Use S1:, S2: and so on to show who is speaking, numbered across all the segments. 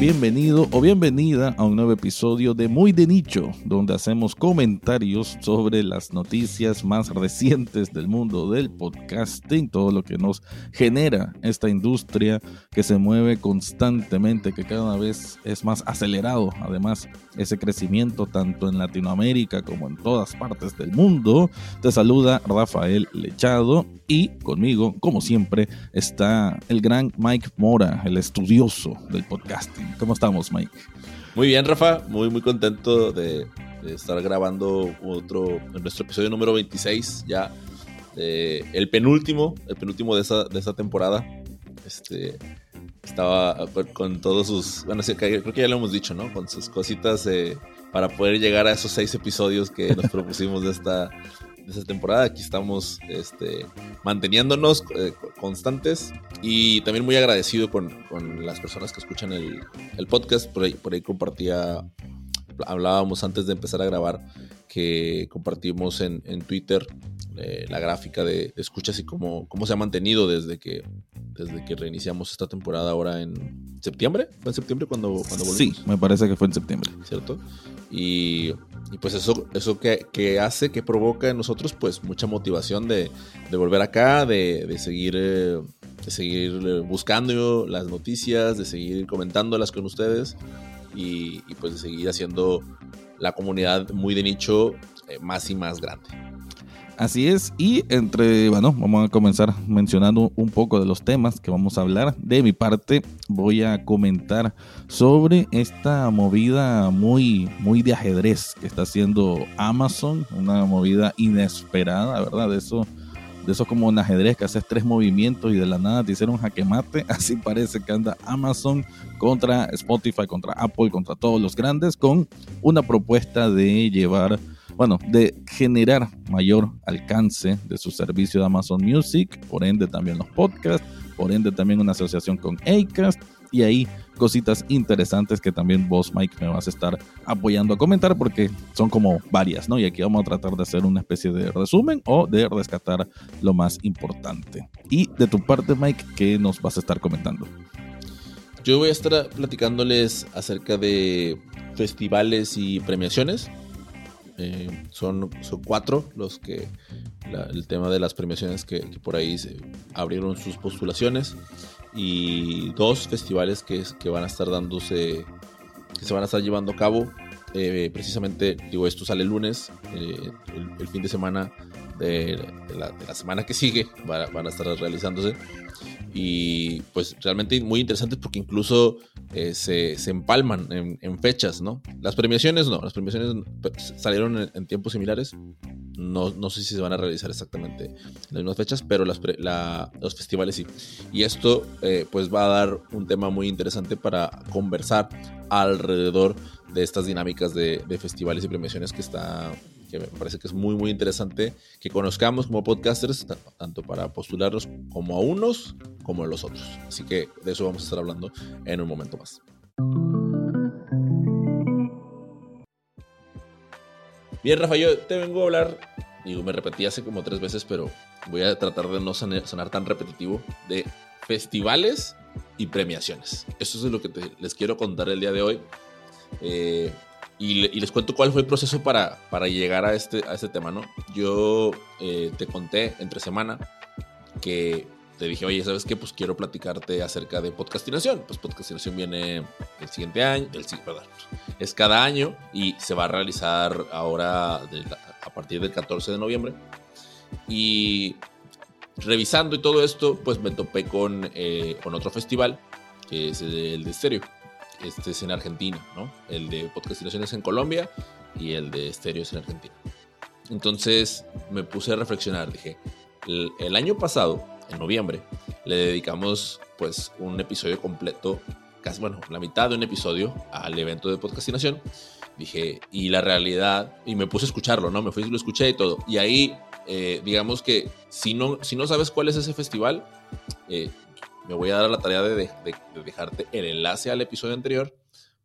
S1: bienvenido o bienvenida a un nuevo episodio de Muy de Nicho, donde hacemos comentarios sobre las noticias más recientes del mundo del podcasting, todo lo que nos genera esta industria que se mueve constantemente, que cada vez es más acelerado, además ese crecimiento tanto en Latinoamérica como en todas partes del mundo. Te saluda Rafael Lechado y conmigo, como siempre, está el gran Mike Mora, el estudioso del podcasting. ¿Cómo estamos, Mike?
S2: Muy bien, Rafa. Muy, muy contento de, estar grabando otro, nuestro episodio número 26 ya. el penúltimo, el penúltimo de esa, de esa temporada. Este, estaba con, todos sus, bueno, creo que ya lo hemos dicho, ¿no? Con sus cositas para poder llegar a esos seis episodios que nos propusimos de esta, esta temporada. Aquí estamos este, manteniéndonos eh, constantes y también muy agradecido con, las personas que escuchan el, podcast. Por ahí, por ahí compartía, hablábamos antes de empezar a grabar que compartimos en, Twitter eh, la gráfica de, escuchas y cómo, cómo se ha mantenido desde que, desde que reiniciamos esta temporada ahora en septiembre. ¿Fue en septiembre cuando, cuando volvimos?
S1: Sí, me parece que fue en septiembre.
S2: ¿Cierto? Y, pues eso, eso que, hace, que provoca en nosotros, pues mucha motivación de, volver acá, de, seguir, de seguir eh, buscando las noticias, de seguir comentándolas con ustedes y, pues seguir haciendo la comunidad muy de nicho eh, más y más grande.
S1: Así es, y entre, bueno, vamos a comenzar mencionando un poco de los temas que vamos a hablar. De mi parte, voy a comentar sobre esta movida muy, muy de ajedrez que está haciendo Amazon, una movida inesperada, ¿verdad? Eso, de eso como un ajedrez que haces tres movimientos y de la nada te hicieron jaque mate. Así parece que anda Amazon contra Spotify, contra Apple, contra todos los grandes, con una propuesta de llevar bueno, de generar mayor alcance de su servicio de Amazon Music, por ende también los podcasts, por ende también una asociación con Acast y ahí cositas interesantes que también vos, Mike, me vas a estar apoyando a comentar porque son como varias, ¿no? Y aquí vamos a tratar de hacer una especie de resumen o de rescatar lo más importante. Y de tu parte, Mike, ¿qué nos vas a estar comentando?
S2: Yo voy a estar platicándoles acerca de festivales y premiaciones. Eh, son, son cuatro los que el tema de las premiaciones que, por ahí se abrieron sus postulaciones y dos festivales que, que van a estar dándose, que se van a estar llevando a cabo. Eh, precisamente, digo, esto sale el lunes, eh, el, fin de semana de, la, semana que sigue van a estar realizándose y pues realmente muy interesantes porque incluso eh, se, empalman en, fechas, ¿no? Las premiaciones no, las premiaciones salieron en, tiempos similares, no, no, sé si se van a realizar exactamente en las mismas fechas, pero los festivales sí. Y esto pues va a dar un tema muy interesante para conversar alrededor de estas dinámicas de, festivales y premiaciones que está que me parece que es muy, muy interesante que conozcamos como podcasters, tanto para postularlos como a unos como a los otros. Así que de eso vamos a estar hablando en un momento más. Bien, Rafa, yo te vengo a hablar, digo, me repetí hace como tres veces, pero voy a tratar de no sonar tan repetitivo, de festivales y premiaciones. Eso es lo que les quiero contar el día de hoy. Eh, y, les cuento cuál fue el proceso para, para llegar a este, a este tema, ¿no? Yo eh, te conté entre semana que te dije, oye, ¿sabes qué? Pues quiero platicarte acerca de podcastinación. Pues podcastinación viene el siguiente año, el, perdón, es cada año y se va a realizar ahora a partir del 14 de noviembre. Y revisando y todo esto, pues me topé con, eh, con otro festival, que es el de Stereo este es en Argentina, ¿no? El de podcastinación es en Colombia y el de estéreo es en Argentina. Entonces me puse a reflexionar, dije, el, año pasado, en noviembre, le dedicamos pues un episodio completo, casi, bueno, la mitad de un episodio al evento de podcastinación. Dije, y la realidad, y me puse a escucharlo, ¿no? Me fui y lo escuché y todo. Y ahí, eh, digamos que si no, si no sabes cuál es ese festival, eh, me voy a dar la tarea de, dejarte el enlace al episodio anterior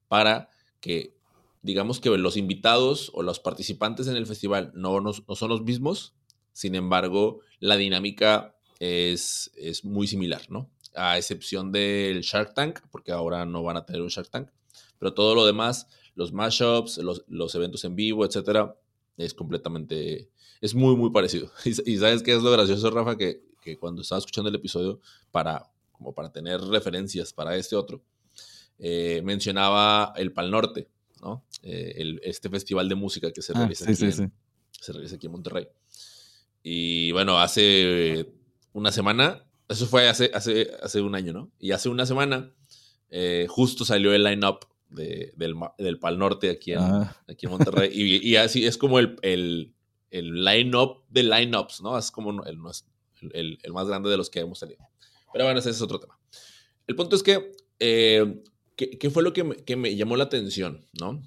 S2: para que digamos que los invitados o los participantes en el festival no, no, son los mismos, sin embargo, la dinámica es, es, muy similar, ¿no? a excepción del Shark Tank, porque ahora no van a tener un Shark Tank, pero todo lo demás, los mashups, los, los eventos en vivo, etcétera, es completamente, es muy, muy parecido. Y, sabes qué es lo gracioso, Rafa, que, que, cuando estaba escuchando el episodio, para, como para tener referencias para este otro, eh, mencionaba el Pal Norte, ¿no? Eh, el, este festival de música que se ah, realiza, aquí en, se realiza aquí en Monterrey. Y bueno, hace una semana, eso fue hace, hace, hace un año, ¿no? Y hace una semana eh, justo salió el line-up de, del, del, Pal Norte aquí en, ah. aquí en Monterrey. y, y, así es como el, el, el line-up de line-ups, ¿no? Es como el, el, el, más grande de los que hemos tenido. Pero bueno, ese es otro tema. El punto es que, eh, ¿qué, fue lo que me, que me, llamó la atención, ¿no?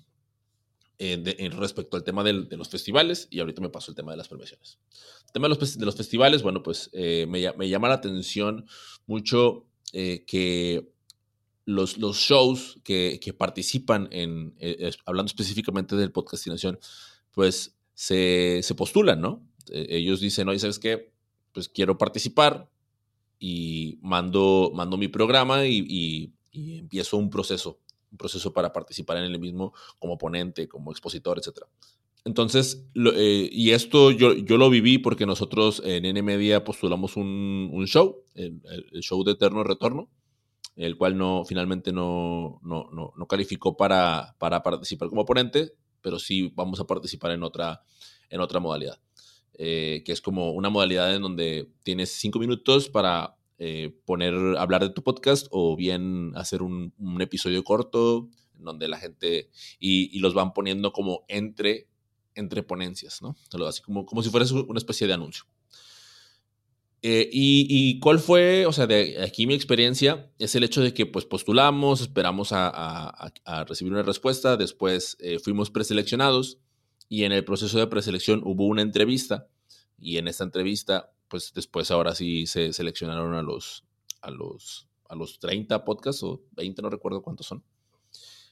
S2: Eh, respecto al tema de los festivales, y ahorita me paso el tema de las premiaciones. El tema de los, de los festivales, bueno, pues eh, me, me, llama la atención mucho que los, los shows que, que participan en, hablando específicamente del podcastinación, pues se, se postulan, ¿no? Ellos dicen, oye, ¿sabes qué? Pues quiero participar y mando, mando mi programa y, y, empiezo un proceso, un proceso para participar en el mismo como ponente, como expositor, etc. Entonces, eh, y esto yo, yo, lo viví porque nosotros en N Media postulamos un, un show, el, el, show de Eterno Retorno, el cual no, finalmente no, no, no, calificó para, para, participar como ponente, pero sí vamos a participar en otra, en otra modalidad, eh, que es como una modalidad en donde tienes cinco minutos para eh, poner, hablar de tu podcast o bien hacer un, episodio corto en donde la gente y, y, los van poniendo como entre, entre ponencias, ¿no? Así como, como si fuera una especie de anuncio. Eh, y, cuál fue, o sea, de aquí mi experiencia es el hecho de que pues postulamos, esperamos a, recibir una respuesta, después fuimos preseleccionados y en el proceso de preselección hubo una entrevista y en esta entrevista pues después ahora sí se seleccionaron a los, a los, a los 30 podcasts o 20, no recuerdo cuántos son.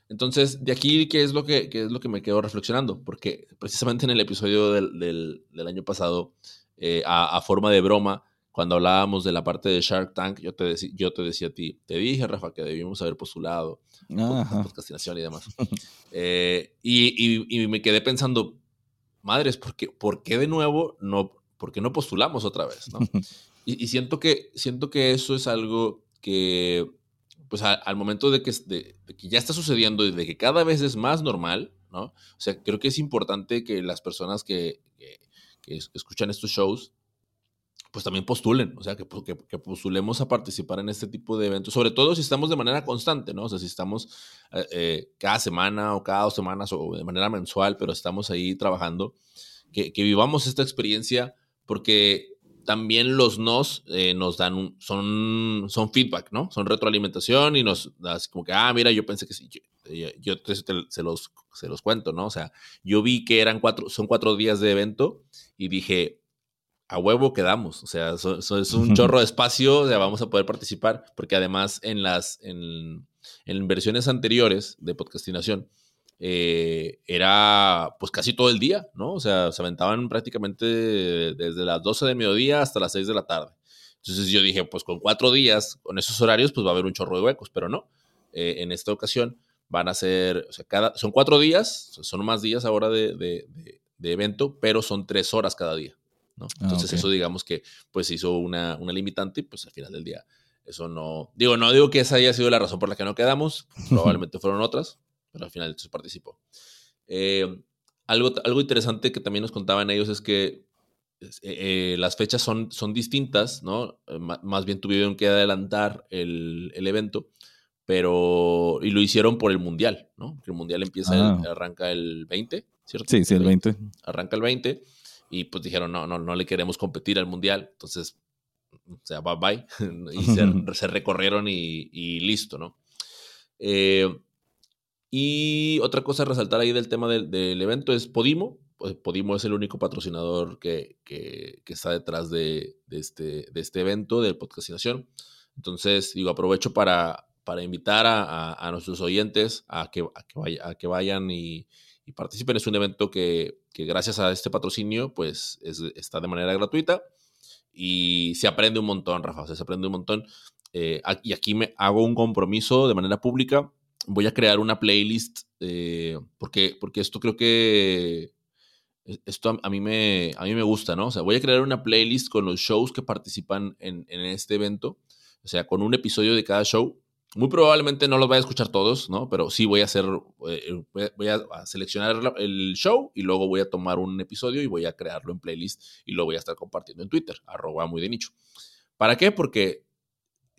S2: Entonces, de aquí, ¿qué es lo que, es lo que me quedo reflexionando? Porque precisamente en el episodio del, del, año pasado, eh, a, forma de broma, cuando hablábamos de la parte de Shark Tank, yo te, yo te decía a ti, te dije, Rafa, que debíamos haber postulado podcastinación y demás. Eh, y, y, me quedé pensando, madres, ¿por qué, ¿por qué de nuevo no, por qué no postulamos otra vez? ¿no? y, siento, que, siento que eso es algo que, pues al momento de que, de, que ya está sucediendo y de que cada vez es más normal, ¿no? O sea, creo que es importante que las personas que, que, que escuchan estos shows pues también postulen, o sea, que, que, postulemos a participar en este tipo de eventos, sobre todo si estamos de manera constante, ¿no? O sea, si estamos eh, eh, cada semana o cada dos semanas o de manera mensual, pero estamos ahí trabajando, que, vivamos esta experiencia porque también los nos eh, nos dan son, son feedback, ¿no? Son retroalimentación y nos das como que, ah, mira, yo pensé que sí, yo, se, los, se los cuento, ¿no? O sea, yo vi que eran cuatro, son cuatro días de evento y dije, a huevo quedamos. O sea, es un chorro de espacio, o sea, vamos a poder participar, porque además en las en, en versiones anteriores de podcastinación eh, era pues casi todo el día, ¿no? O sea, se aventaban prácticamente desde las 12 de mediodía hasta las 6 de la tarde. Entonces yo dije, pues con cuatro días, con esos horarios, pues va a haber un chorro de huecos, pero no. Eh, en esta ocasión van a ser, o sea, cada, son cuatro días, son más días ahora de, de, de evento, pero son tres horas cada día. Ah, Entonces eso digamos que pues hizo una, una limitante y pues al final del día eso no, digo, no digo que esa haya sido la razón por la que no quedamos, probablemente fueron otras, pero al final se participó. Eh, algo, algo interesante que también nos contaban ellos es que eh, eh, las fechas son, son distintas, ¿no? más bien tuvieron que adelantar el, el, evento, pero, y lo hicieron por el Mundial, ¿no? El Mundial empieza, ah. arranca el 20, ¿cierto?
S1: Sí, sí, el 20.
S2: Arranca el 20 y pues dijeron, no, no, no le queremos competir al mundial, entonces, o sea, bye bye, y se, recorrieron y, listo, ¿no? Eh, y otra cosa a resaltar ahí del tema del, evento es Podimo. Pues Podimo es el único patrocinador que, que, está detrás de, de, este, de este evento, de podcastinación. Entonces, digo, aprovecho para, para invitar a, a, nuestros oyentes a que, a que, vaya, a que vayan y, y participen. Es un evento que, que gracias a este patrocinio, pues está de manera gratuita y se aprende un montón, Rafa, se aprende un montón. eh, y aquí me hago un compromiso de manera pública, voy a crear una playlist, eh, porque, porque esto creo que esto a, mí me, a mí me gusta, ¿no? O sea, voy a crear una playlist con los shows que participan en, en este evento, o sea, con un episodio de cada show. Muy probablemente no los vaya a escuchar todos, ¿no? Pero sí voy a hacer, eh, voy a seleccionar el show y luego voy a tomar un episodio y voy a crearlo en playlist y lo voy a estar compartiendo en Twitter, arroba muy de nicho. ¿Para qué? Porque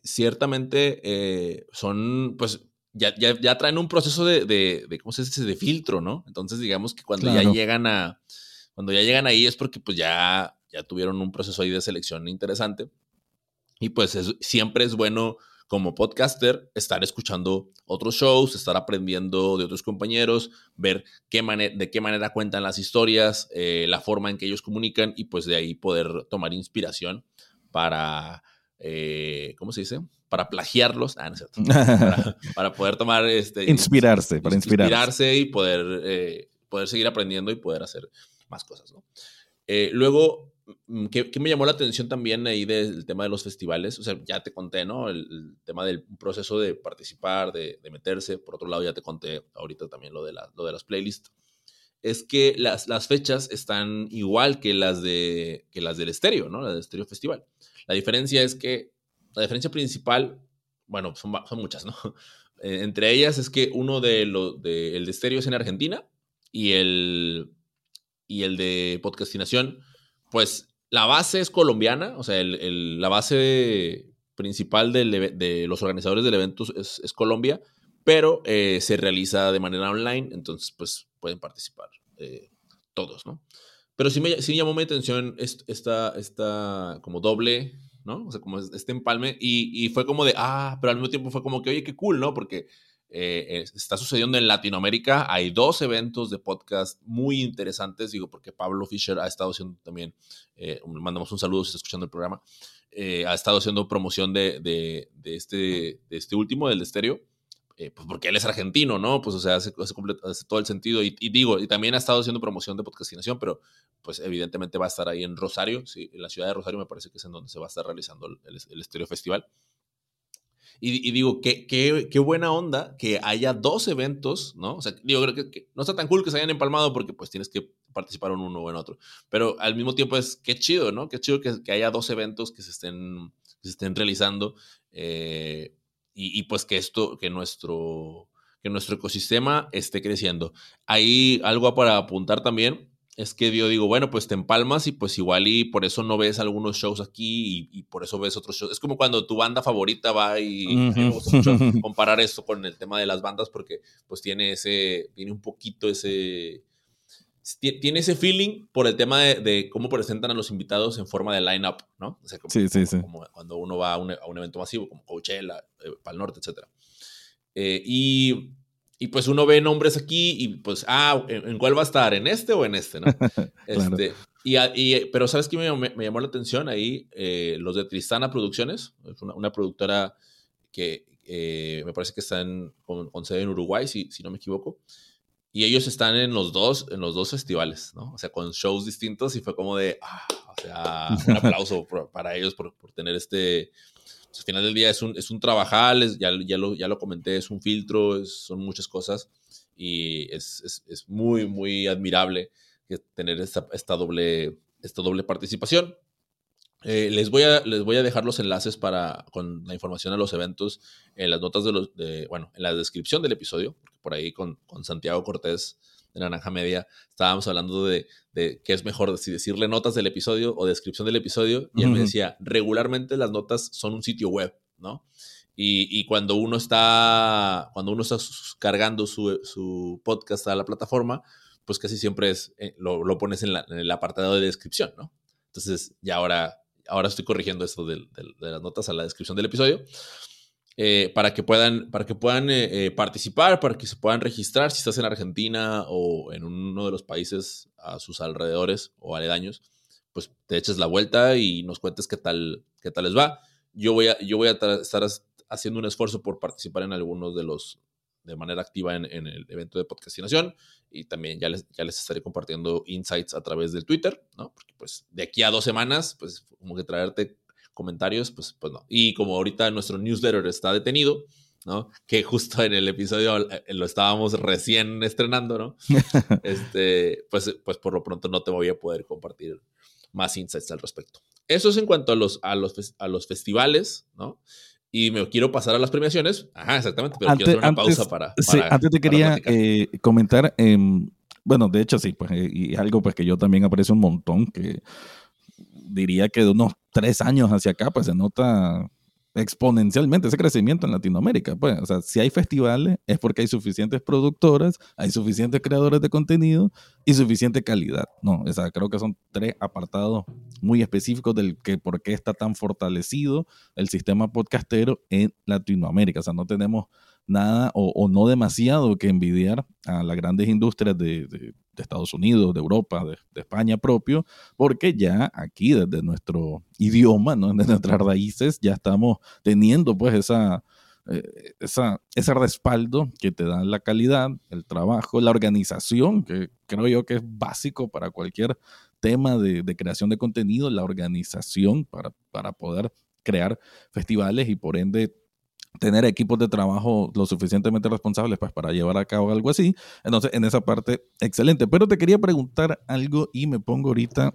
S2: ciertamente eh, son, pues, ya, ya, traen un proceso de, de, ¿cómo se dice? De filtro, ¿no? Entonces, digamos que cuando ya llegan a, cuando ya llegan ahí es porque pues ya, ya tuvieron un proceso ahí de selección interesante. Y pues siempre es bueno como podcaster estar escuchando otros shows, estar aprendiendo de otros compañeros, ver qué de qué manera cuentan las historias, eh, la forma en que ellos comunican y pues de ahí poder tomar inspiración para, eh, ¿cómo se dice? Para plagiarlos, ah, no es cierto. para, poder tomar este...
S1: Inspirarse, para
S2: inspirarse. y poder, eh, poder seguir aprendiendo y poder hacer más cosas, ¿no? Luego, mm, ¿qué, me llamó la atención también ahí del tema de los festivales? O sea, ya te conté, ¿no? El, tema del proceso de participar, de, meterse. Por otro lado, ya te conté ahorita también lo de, lo de las playlists. Es que las, las fechas están igual que las, de, que las del estéreo, ¿no? La del estéreo festival. La diferencia es que, la diferencia principal, bueno, son, son muchas, ¿no? Eh, entre ellas es que uno de los, de, el de estéreo es en Argentina y el, y el de podcastinación, pues la base es colombiana, o sea, la base principal de los organizadores del evento es, es Colombia, pero eh, se realiza de manera online, entonces pues pueden participar eh, todos, ¿no? Pero sí me, sí llamó mi atención esta, esta como doble, ¿no? O sea, como este empalme. Y, y, fue como de, ah, pero al mismo tiempo fue como que, oye, qué cool, ¿no? Porque eh, está sucediendo en Latinoamérica. Hay dos eventos de podcast muy interesantes, digo, porque Pablo Fischer ha estado haciendo también, eh, mandamos un saludo si está escuchando el programa, eh, ha estado haciendo promoción de, de, de, este, de este último, del de estéreo. Eh, pues porque él es argentino, ¿no? Pues o sea, hace, todo el sentido. Y, digo, y también ha estado haciendo promoción de podcastinación, pero pues evidentemente va a estar ahí en Rosario, sí, en la ciudad de Rosario me parece que es en donde se va a estar realizando el, el Estéreo Festival. Y, digo, qué, qué, qué, buena onda que haya dos eventos, ¿no? O sea, digo, creo que, no está tan cool que se hayan empalmado porque pues tienes que participar en uno o en otro. Pero al mismo tiempo es, qué chido, ¿no? Qué chido que, que haya dos eventos que se estén, que se estén realizando. Eh, y, pues que esto, que nuestro, que nuestro ecosistema esté creciendo. Hay algo para apuntar también, es que yo digo, bueno, pues te empalmas y pues igual y por eso no ves algunos shows aquí y, por eso ves otros shows. Es como cuando tu banda favorita va y comparar esto con el tema de las bandas porque pues tiene ese, tiene un poquito ese, tiene ese feeling por el tema de, cómo presentan a los invitados en forma de line-up, ¿no? O sea, como,
S1: sí, sí, sí.
S2: como, cuando uno va a un, a un, evento masivo, como Coachella, eh, Pal Norte, etc. Eh, y, y, pues uno ve nombres aquí y pues, ah, ¿en, cuál va a estar? ¿En este o en este, no? este, y, y, pero ¿sabes qué me, me, llamó la atención ahí? Eh, los de Tristana Producciones, es una, una productora que me parece que están con, con, sede en Uruguay, si, si no me equivoco. Y ellos están en los dos, en los dos festivales, ¿no? O sea, con shows distintos y fue como de, ah, o sea, un aplauso para ellos por, por tener este, al final del día es un, es un trabajal, ya, ya, lo, ya lo comenté, es un filtro, son muchas cosas y es, es, es, muy, muy admirable tener esta, esta, doble, esta doble participación. Eh, les, voy a, les voy a dejar los enlaces para, con la información a los eventos en las notas de los, de, bueno, en la descripción del episodio, por ahí con, con Santiago Cortés de Naranja Media estábamos hablando de, de qué es mejor, si decirle notas del episodio o descripción del episodio, y él me decía, regularmente las notas son un sitio web, ¿no? Y, y, cuando uno está, cuando uno está cargando su, su podcast a la plataforma, pues casi siempre es, eh, lo, lo, pones en, la, en el apartado de descripción, ¿no? Entonces, ya ahora ahora estoy corrigiendo esto de, las notas a la descripción del episodio, eh, para que puedan, para que puedan eh, eh, participar, para que se puedan registrar si estás en Argentina o en uno de los países a sus alrededores o aledaños, pues te eches la vuelta y nos cuentes qué tal, qué tal les va. Yo voy a, yo voy a estar haciendo un esfuerzo por participar en algunos de los, de manera activa en, el evento de podcastinación y también ya les, ya les estaré compartiendo insights a través del Twitter, ¿no? Porque pues de aquí a dos semanas, pues como que traerte comentarios, pues, pues no. Y como ahorita nuestro newsletter está detenido, ¿no? Que justo en el episodio eh, lo estábamos recién estrenando, ¿no? este, pues, pues por lo pronto no te voy a poder compartir más insights al respecto. Eso es en cuanto a los, a los, a los festivales, ¿no? Y me quiero pasar a las premiaciones. Ajá, exactamente, pero quiero hacer una pausa para,
S1: Sí, antes te quería eh, comentar, em, bueno, de hecho sí, pues, eh, y algo pues que yo también aprecio un montón, que diría que de unos tres años hacia acá, pues se nota exponencialmente ese crecimiento en Latinoamérica. Pues, o sea, si hay festivales es porque hay suficientes productoras, hay suficientes creadores de contenido y suficiente calidad. No, o creo que son tres apartados muy específicos del que por qué está tan fortalecido el sistema podcastero en Latinoamérica. O sea, no tenemos nada o, no demasiado que envidiar a las grandes industrias de, Estados Unidos, de Europa, de, España propio, porque ya aquí desde nuestro idioma, ¿no? desde nuestras raíces, ya estamos teniendo pues esa, eh, esa, ese respaldo que te da la calidad, el trabajo, la organización, que creo yo que es básico para cualquier tema de, creación de contenido, la organización para, para poder crear festivales y por ende tener equipos de trabajo lo suficientemente responsables pues, para llevar a cabo algo así. Entonces, en esa parte, excelente. Pero te quería preguntar algo y me pongo ahorita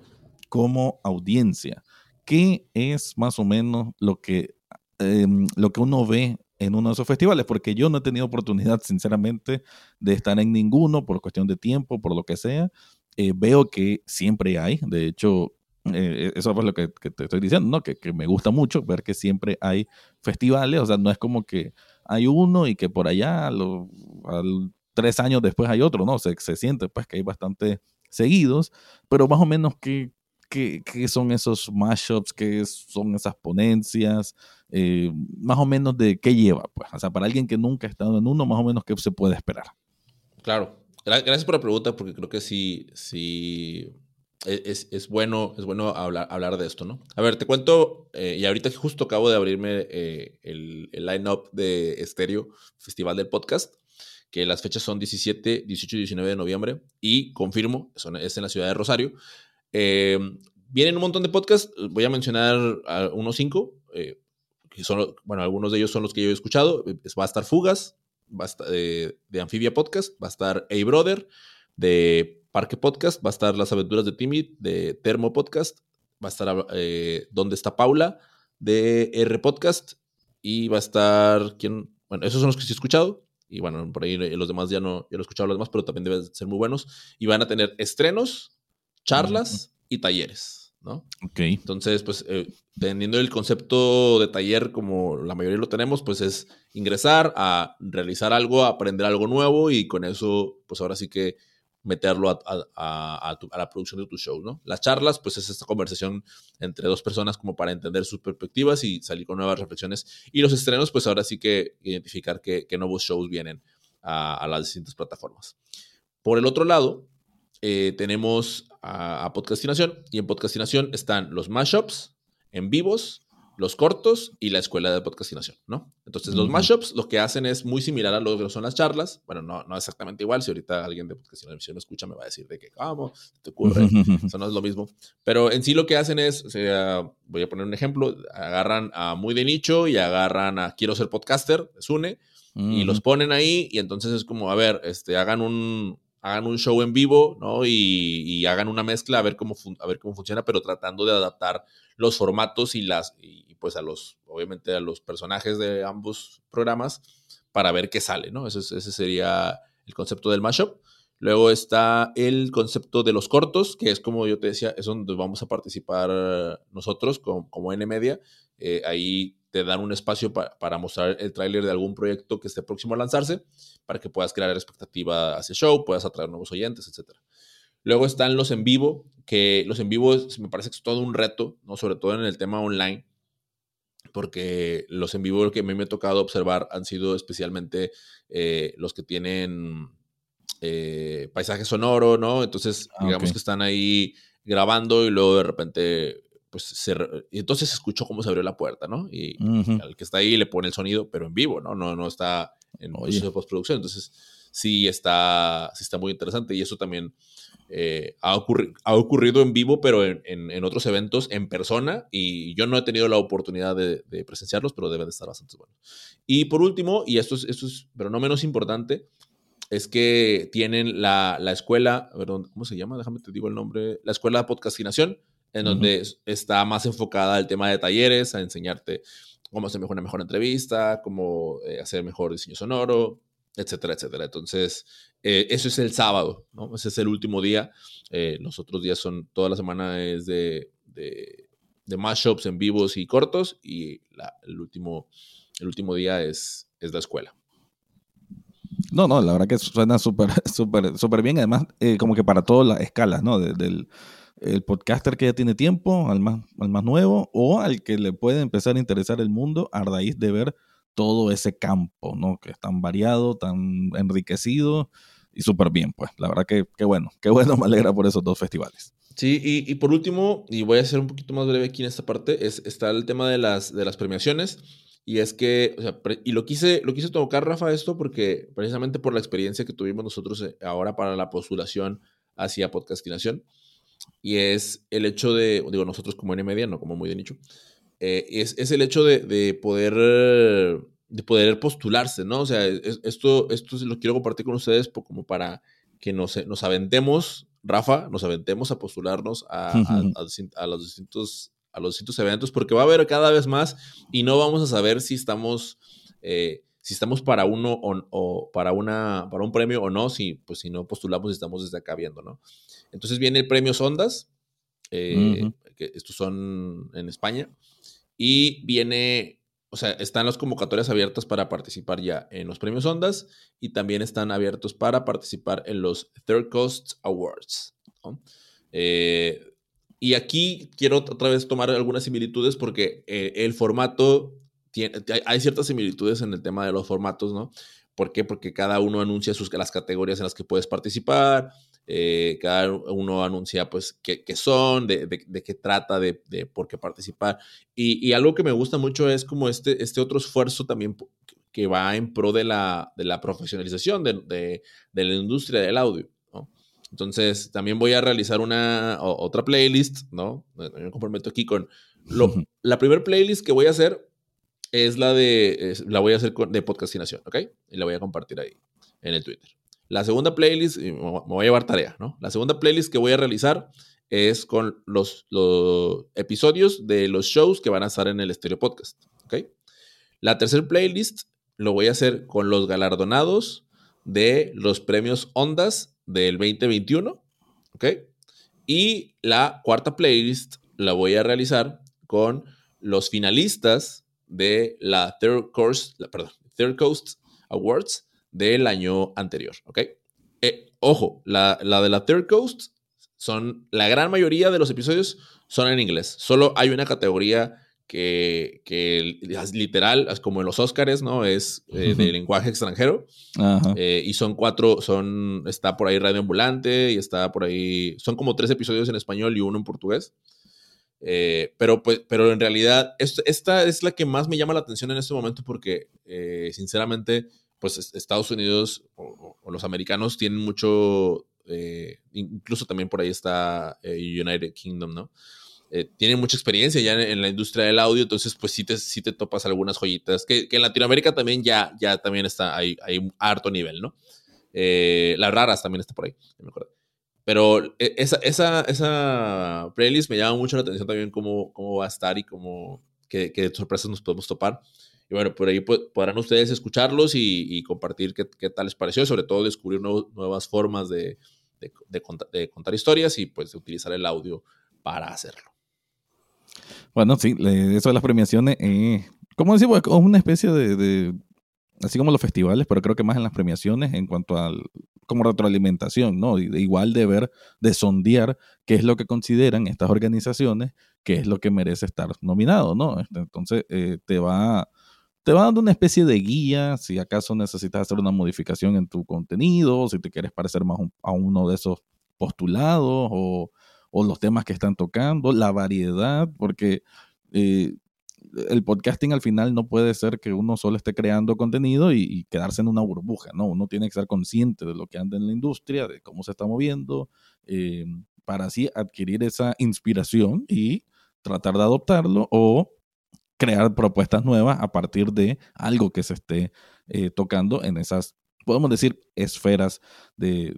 S1: como audiencia. ¿Qué es más o menos lo que, em, lo que uno ve en uno de esos festivales? Porque yo no he tenido oportunidad, sinceramente, de estar en ninguno por cuestión de tiempo, por lo que sea. Eh, veo que siempre hay, de hecho, eh, eso es lo que, te estoy diciendo, ¿no? Que, me gusta mucho ver que siempre hay festivales, o sea, no es como que hay uno y que por allá, tres años después hay otro, ¿no? Se, se siente pues que hay bastante seguidos, pero más o menos qué, qué, son esos mashups, qué son esas ponencias, eh, más o menos de qué lleva, pues, o sea, para alguien que nunca ha estado en uno, más o menos qué se puede esperar.
S2: Claro, gracias por la pregunta, porque creo que sí, sí e-, es, bueno, es bueno hablar, hablar de esto, ¿no? A ver, te cuento, eh, y ahorita justo acabo de abrirme eh, el, el line-up de Estéreo Festival del Podcast, que las fechas son 17, 18 y 19 de noviembre, y confirmo, son, es en la ciudad de Rosario. Eh, vienen un montón de podcasts, voy a mencionar unos cinco, que son, bueno, algunos de ellos son los que yo he escuchado. Va a estar Fugas, va a estar, de Amphibia Podcast, va a estar A Brother, de Parque Podcast, va a estar Las Aventuras de Timmy de Termo Podcast, va a estar eh, ¿Dónde está Paula? de R Podcast y va a estar, ¿quién? Bueno, esos son los que sí he escuchado y bueno, por ahí los demás ya no, ya lo he escuchado los demás, pero también deben ser muy buenos y van a tener estrenos, charlas y talleres, ¿no?
S1: Ok.
S2: Entonces, pues, eh, teniendo el concepto de taller como la mayoría lo tenemos, pues es ingresar a realizar algo, aprender algo nuevo y con eso, pues ahora sí que meterlo a, la producción de tu show, ¿no? Las charlas, pues es esta conversación entre dos personas como para entender sus perspectivas y salir con nuevas reflexiones. Y los estrenos, pues ahora sí que identificar qué, nuevos shows vienen a, las distintas plataformas. Por el otro lado, eh, tenemos a, Podcastinación y en Podcastinación están los mashups en vivos, los cortos y la escuela de podcastinación, ¿no? Entonces, los mashups lo que hacen es muy similar a lo que son las charlas. Bueno, no, no exactamente igual. Si ahorita alguien de podcastinación me escucha, me va a decir de que, ¿cómo? ¿Te ocurre? Eso no es lo mismo. Pero en sí lo que hacen es, o sea, voy a poner un ejemplo, agarran a muy de nicho y agarran a quiero ser podcaster, es une, y los ponen ahí y entonces es como, a ver, este, hagan un, hagan un show en vivo, ¿no? Y, hagan una mezcla a ver cómo, a ver cómo funciona, pero tratando de adaptar los formatos y las, y pues a los, obviamente a los personajes de ambos programas para ver qué sale, ¿no? Ese, ese sería el concepto del mashup. Luego está el concepto de los cortos, que es como yo te decía, es donde vamos a participar nosotros como, como N Media. Eh, ahí te dan un espacio para mostrar el tráiler de algún proyecto que esté próximo a lanzarse, para que puedas crear expectativa hacia el show, puedas atraer nuevos oyentes, etc. Luego están los en vivo, que los en vivo me parece que es todo un reto, ¿no? sobre todo en el tema online, porque los en vivo que a mí me ha tocado observar han sido especialmente eh, los que tienen eh, paisaje sonoro, ¿no? Entonces, ah, digamos que están ahí grabando y luego de repente pues se, y entonces escuchó cómo se abrió la puerta, ¿no? Y al que está ahí le pone el sonido, pero en vivo, ¿no? No, no está en proceso de postproducción. Entonces, sí está, sí está muy interesante y eso también eh, ha, ha, ocurrido en vivo, pero en, otros eventos en persona, y yo no he tenido la oportunidad de, presenciarlos, pero deben de estar bastante buenos. Y por último, y esto es, esto es, pero no menos importante, es que tienen la, la escuela, perdón, ¿cómo se llama? Déjame te digo el nombre, la escuela de podcastinación, en donde está más enfocada al tema de talleres, a enseñarte cómo hacer mejor una mejor entrevista, cómo eh, hacer mejor diseño sonoro, etcétera, etcétera. Entonces, eh, eso es el sábado, ¿no? Ese es el último día. Eh, los otros días son, toda la semana es de, de, de mashups en vivos y cortos y el, último, el último día es, es la escuela.
S1: No, no, la verdad que suena súper, súper, súper bien. Además, eh, como que para todas las escalas, ¿no? del el podcaster que ya tiene tiempo, al más, al más nuevo, o al que le puede empezar a interesar el mundo a raíz de ver todo ese campo, ¿no? Que es tan variado, tan enriquecido y súper bien, pues. La verdad que, qué bueno, qué bueno, me alegra por esos dos festivales.
S2: Sí, y, por último, y voy a ser un poquito más breve aquí en esta parte, es, está el tema de las, de las premiaciones. Y es que, y lo quise, lo quise tocar, Rafa, esto porque precisamente por la experiencia que tuvimos nosotros eh, ahora para la postulación hacia podcastinación, y es el hecho de, digo, nosotros como N media, no como muy de nicho, eh, es, es, el hecho de, de, poder de poder postularse, ¿no? O sea, esto, esto lo quiero compartir con ustedes como para que nos, nos aventemos, Rafa, nos aventemos a postularnos a, a, los distintos, a los distintos eventos, porque va a haber cada vez más y no vamos a saber si estamos, eh, si estamos para uno o, para, una, para un premio o no, si, pues, si no postulamos y estamos desde acá viendo, ¿no? Entonces viene el premio Sondas, eh, que estos son en España, y viene, o sea, están las convocatorias abiertas para participar ya en los premios Ondas y también están abiertos para participar en los Third Coast Awards. Eh, y aquí quiero otra vez tomar algunas similitudes porque eh, el formato, tiene, hay ciertas similitudes en el tema de los formatos, ¿no? ¿Por qué? Porque cada uno anuncia sus, las categorías en las que puedes participar, eh, cada uno anuncia pues qué, son, de, qué trata, de, por qué participar. Y, algo que me gusta mucho es como este, este otro esfuerzo también que va en pro de la, de la profesionalización de, la industria del audio. Entonces, también voy a realizar una otra playlist, ¿no? Me comprometo aquí con lo, la primera playlist que voy a hacer es la de, la voy a hacer de podcastinación, ¿ok? Y la voy a compartir ahí en el Twitter. La segunda playlist, me voy a llevar tarea, ¿no? La segunda playlist que voy a realizar es con los, episodios de los shows que van a estar en el Stereo Podcast, ¿ok? La tercera playlist lo voy a hacer con los galardonados de los premios Ondas del 2021, ¿ok? Y la cuarta playlist la voy a realizar con los finalistas de la Third, Course, perdón, Third Coast Awards del año anterior, ¿ok? Eh, ojo, la, de la Third Coast son, la gran mayoría de los episodios son en inglés. Solo hay una categoría que, que es literal, es como en los Oscars, ¿no? Es eh, de lenguaje extranjero. Eh, y son cuatro, son, está por ahí Radio Ambulante y está por ahí, son como tres episodios en español y uno en portugués. pero, pues, pero en realidad, esta es la que más me llama la atención en este momento porque, sinceramente, pues Estados Unidos o, los americanos tienen mucho, eh, incluso también por ahí está eh, United Kingdom, ¿no? Eh, tienen mucha experiencia ya en, la industria del audio, entonces pues sí te, sí te topas algunas joyitas, que, en Latinoamérica también ya, ya también está, hay, hay harto nivel, ¿no? las raras también está por ahí, me acuerdo. Pero esa, esa, esa playlist me llama mucho la atención también cómo, cómo va a estar y cómo, qué, qué sorpresas nos podemos topar. Y bueno, por ahí podrán ustedes escucharlos y, compartir qué, tal les pareció, sobre todo descubrir nuevas formas de, contar historias y pues de utilizar el audio para hacerlo.
S1: Bueno, sí, eso de las premiaciones, eh, como decimos, es una especie de, así como los festivales, pero creo que más en las premiaciones en cuanto al, como retroalimentación, ¿no? igual de ver, de sondear qué es lo que consideran estas organizaciones, qué es lo que merece estar nominado, ¿no? Este, entonces, eh, te va te va dando una especie de guía si acaso necesitas hacer una modificación en tu contenido, si te quieres parecer más a uno de esos postulados o, los temas que están tocando, la variedad, porque eh, el podcasting al final no puede ser que uno solo esté creando contenido y, quedarse en una burbuja, ¿no? Uno tiene que ser consciente de lo que anda en la industria, de cómo se está moviendo, eh, para así adquirir esa inspiración y tratar de adoptarlo o crear propuestas nuevas a partir de algo que se esté eh, tocando en esas, podemos decir, esferas de,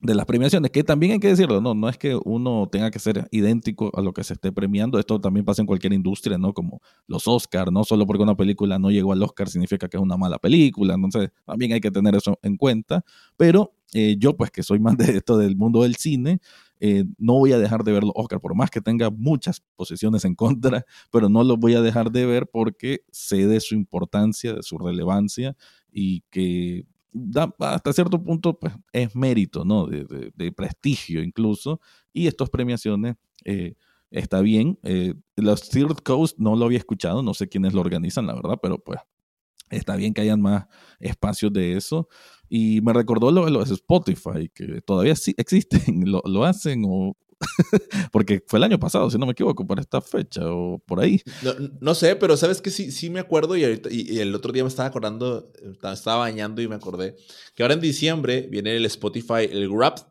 S1: de las premiaciones, que también hay que decirlo, no, no es que uno tenga que ser idéntico a lo que se esté premiando, esto también pasa en cualquier industria, ¿no? Como los Oscars, no solo porque una película no llegó al Oscar significa que es una mala película, entonces también hay que tener eso en cuenta, pero eh, yo pues que soy más de esto del mundo del cine, eh, no voy a dejar de ver los Oscar, por más que tenga muchas posiciones en contra, pero no los voy a dejar de ver porque sé de su importancia, de su relevancia y que hasta cierto punto pues, es mérito, ¿no? De, prestigio incluso. Y estas premiaciones eh, está bien. Eh, los Third Coast no lo había escuchado, no sé quiénes lo organizan, la verdad, pero pues está bien que hayan más espacios de eso. Y me recordó lo de los Spotify, que todavía sí existen, lo, lo hacen o, Porque fue el año pasado, si no me equivoco, por esta fecha o por ahí.
S2: No, sé, pero sabes que sí, sí me acuerdo y, y, el otro día me estaba acordando, estaba bañando y me acordé que ahora en diciembre viene el Spotify, el Wrapped,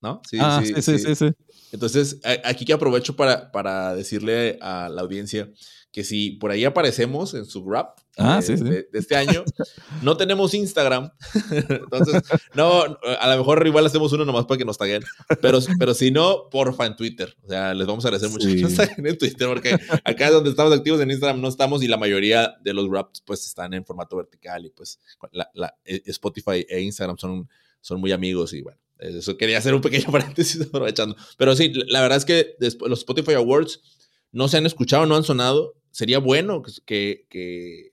S2: ¿no?
S1: Sí, ah, sí, sí, sí, sí,
S2: Entonces, aquí que aprovecho para, para decirle a la audiencia que si por ahí aparecemos en su rap
S1: ah,
S2: de, este año, no tenemos Instagram. Entonces, no, a lo mejor igual hacemos uno nomás para que nos taguen. Pero, pero si no, porfa en Twitter. O sea, les vamos a agradecer mucho que nos taguen en Twitter, porque acá donde estamos activos en Instagram no estamos y la mayoría de los raps pues están en formato vertical y pues la, eh, Spotify e Instagram son, son muy amigos y bueno. Eso quería hacer un pequeño paréntesis aprovechando. Pero sí, la verdad es que después, los Spotify Awards no se han escuchado, no han sonado sería bueno que, que,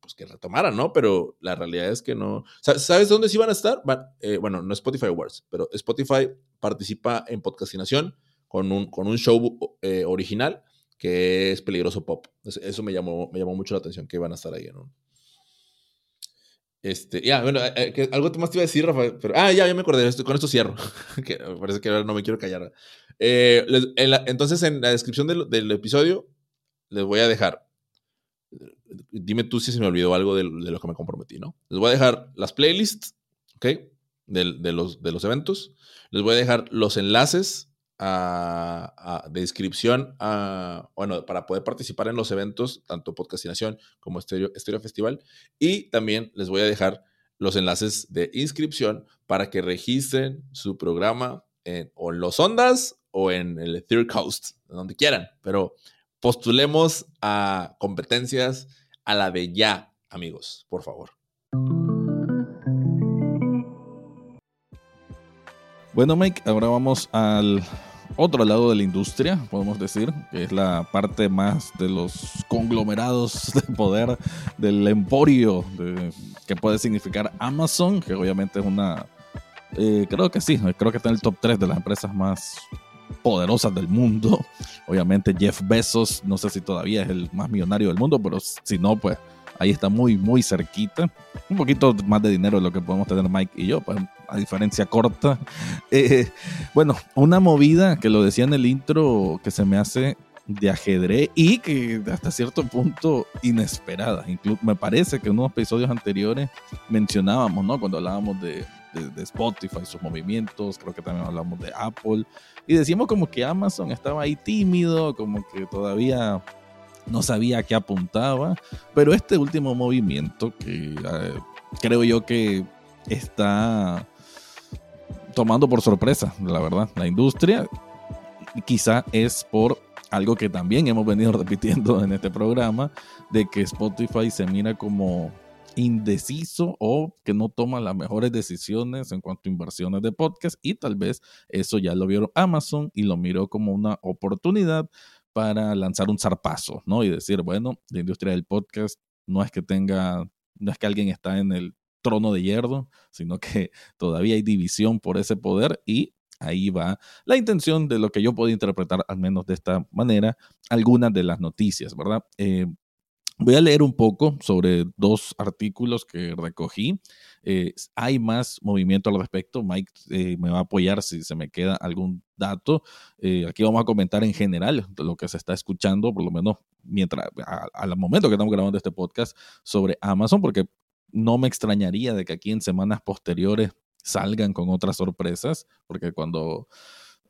S2: pues que retomaran, ¿no? Pero la realidad es que no. ¿Sabes dónde sí van a estar? Eh, bueno, no Spotify Awards, pero Spotify participa en podcastinación con un, con un show eh, original que es Peligroso Pop. Eso me llamó, me llamó mucho la atención que iban a estar ahí ¿no? Este, ya, bueno, eh, algo más te iba a decir, Rafael, pero, ah, ya, ya me acordé, con esto cierro, que parece que ahora no me quiero callar. entonces, en la descripción del episodio les voy a dejar. Dime tú si se me olvidó algo de, lo que me comprometí, ¿no? Les voy a dejar las playlists, ¿ok? De, los, de los eventos. Les voy a dejar los enlaces de inscripción a, bueno, para poder participar en los eventos, tanto Podcastinación como Estéreo, Festival. Y también les voy a dejar los enlaces de inscripción para que registren su programa en, o en los Ondas o en el Third Coast, donde quieran. Pero postulemos a competencias a la de ya, amigos, por favor.
S1: Bueno, Mike, ahora vamos al otro lado de la industria, podemos decir, que es la parte más de los conglomerados de poder del emporio que puede significar Amazon, que obviamente es una, eh, creo que sí, creo que está en el top 3 de las empresas más poderosas del mundo. Obviamente Jeff Bezos, no sé si todavía es el más millonario del mundo, pero si no, pues ahí está muy, muy cerquita. Un poquito más de dinero de lo que podemos tener Mike y yo, pues a diferencia corta. Eh, bueno, una movida que lo decía en el intro que se me hace de ajedrez y que hasta cierto punto inesperada. Incluso me parece que en unos episodios anteriores mencionábamos, ¿no? Cuando hablábamos de, de, Spotify, sus movimientos, creo que también hablamos de Apple, y decíamos como que Amazon estaba ahí tímido, como que todavía no sabía a qué apuntaba, pero este último movimiento que eh, creo yo que está tomando por sorpresa, la verdad, la industria, quizá es por algo que también hemos venido repitiendo en este programa, de que Spotify se mira como indeciso o que no toma las mejores decisiones en cuanto a inversiones de podcast y tal vez eso ya lo vieron Amazon y lo miró como una oportunidad para lanzar un zarpazo, ¿no? Y decir, bueno, la industria del podcast no es que tenga, no es que alguien está en el trono de hierro, sino que todavía hay división por ese poder y ahí va la intención de lo que yo puedo interpretar, al menos de esta manera, algunas de las noticias, ¿verdad? Eh, Voy a leer un poco sobre dos artículos que recogí. Eh, hay más movimiento al respecto. Mike eh, me va a apoyar si se me queda algún dato. Eh, aquí vamos a comentar en general lo que se está escuchando, por lo menos mientras, al momento que estamos grabando este podcast, sobre Amazon, porque no me extrañaría de que aquí en semanas posteriores salgan con otras sorpresas, porque cuando,